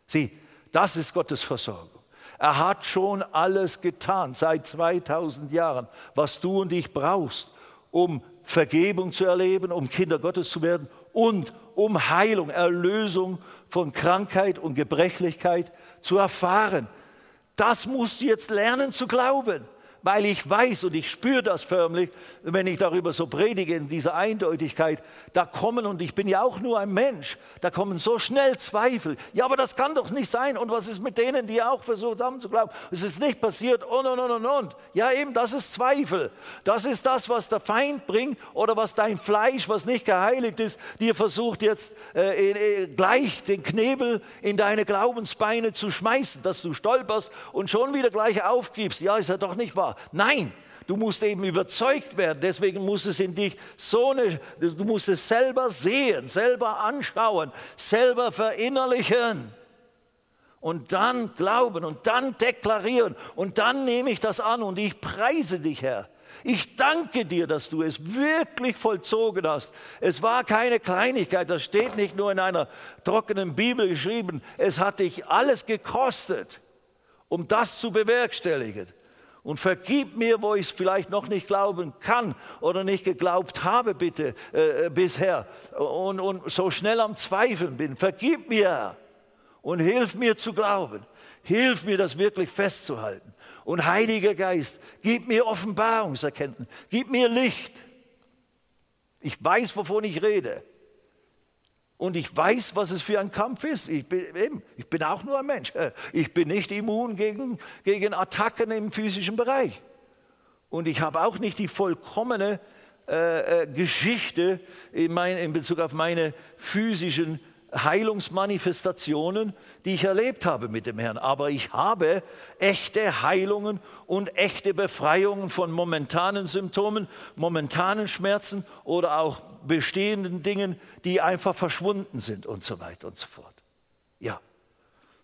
Speaker 1: Sieh, das ist Gottes Versorgung. Er hat schon alles getan seit 2000 Jahren, was du und ich brauchst, um Vergebung zu erleben, um Kinder Gottes zu werden und um Heilung, Erlösung von Krankheit und Gebrechlichkeit zu erfahren. Das musst du jetzt lernen zu glauben weil ich weiß und ich spüre das förmlich, wenn ich darüber so predige, in dieser Eindeutigkeit, da kommen, und ich bin ja auch nur ein Mensch, da kommen so schnell Zweifel. Ja, aber das kann doch nicht sein. Und was ist mit denen, die auch versucht haben zu glauben, es ist nicht passiert und, und, und, und, und. Ja, eben, das ist Zweifel. Das ist das, was der Feind bringt oder was dein Fleisch, was nicht geheiligt ist, dir versucht jetzt äh, äh, gleich den Knebel in deine Glaubensbeine zu schmeißen, dass du stolperst und schon wieder gleich aufgibst. Ja, ist ja doch nicht wahr. Nein, du musst eben überzeugt werden. Deswegen muss es in dich so eine, du musst es selber sehen, selber anschauen, selber verinnerlichen. Und dann glauben und dann deklarieren und dann nehme ich das an und ich preise dich, Herr. Ich danke dir, dass du es wirklich vollzogen hast. Es war keine Kleinigkeit, das steht nicht nur in einer trockenen Bibel geschrieben. Es hat dich alles gekostet, um das zu bewerkstelligen. Und vergib mir, wo ich es vielleicht noch nicht glauben kann oder nicht geglaubt habe, bitte äh, äh, bisher und, und so schnell am Zweifeln bin. Vergib mir und hilf mir zu glauben. Hilf mir, das wirklich festzuhalten. Und Heiliger Geist, gib mir Offenbarungserkenntnis, gib mir Licht. Ich weiß, wovon ich rede. Und ich weiß, was es für ein Kampf ist. Ich bin, eben, ich bin auch nur ein Mensch. Ich bin nicht immun gegen, gegen Attacken im physischen Bereich. Und ich habe auch nicht die vollkommene äh, äh Geschichte in, mein, in Bezug auf meine physischen Heilungsmanifestationen, die ich erlebt habe mit dem Herrn. Aber ich habe echte Heilungen und echte Befreiungen von momentanen Symptomen, momentanen Schmerzen oder auch bestehenden Dingen, die einfach verschwunden sind und so weiter und so fort. Ja.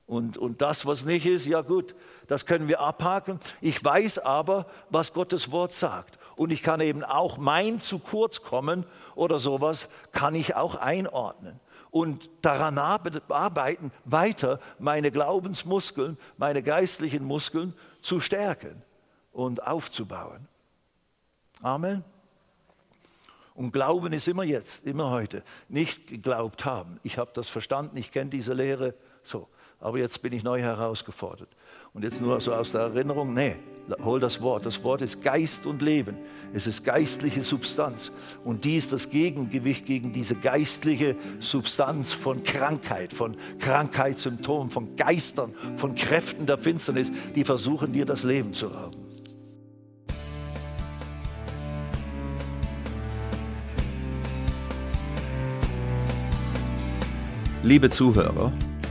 Speaker 1: Und, und das, was nicht ist, ja gut, das können wir abhaken. Ich weiß aber, was Gottes Wort sagt. Und ich kann eben auch mein zu kurz kommen oder sowas, kann ich auch einordnen. Und daran arbeiten, weiter meine Glaubensmuskeln, meine geistlichen Muskeln zu stärken und aufzubauen. Amen. Und Glauben ist immer jetzt, immer heute. Nicht geglaubt haben. Ich habe das verstanden, ich kenne diese Lehre. So, aber jetzt bin ich neu herausgefordert. Und jetzt nur so aus der Erinnerung, nee, hol das Wort. Das Wort ist Geist und Leben. Es ist geistliche Substanz. Und die ist das Gegengewicht gegen diese geistliche Substanz von Krankheit, von Krankheitssymptomen, von Geistern, von Kräften der Finsternis, die versuchen dir das Leben zu rauben.
Speaker 2: Liebe Zuhörer,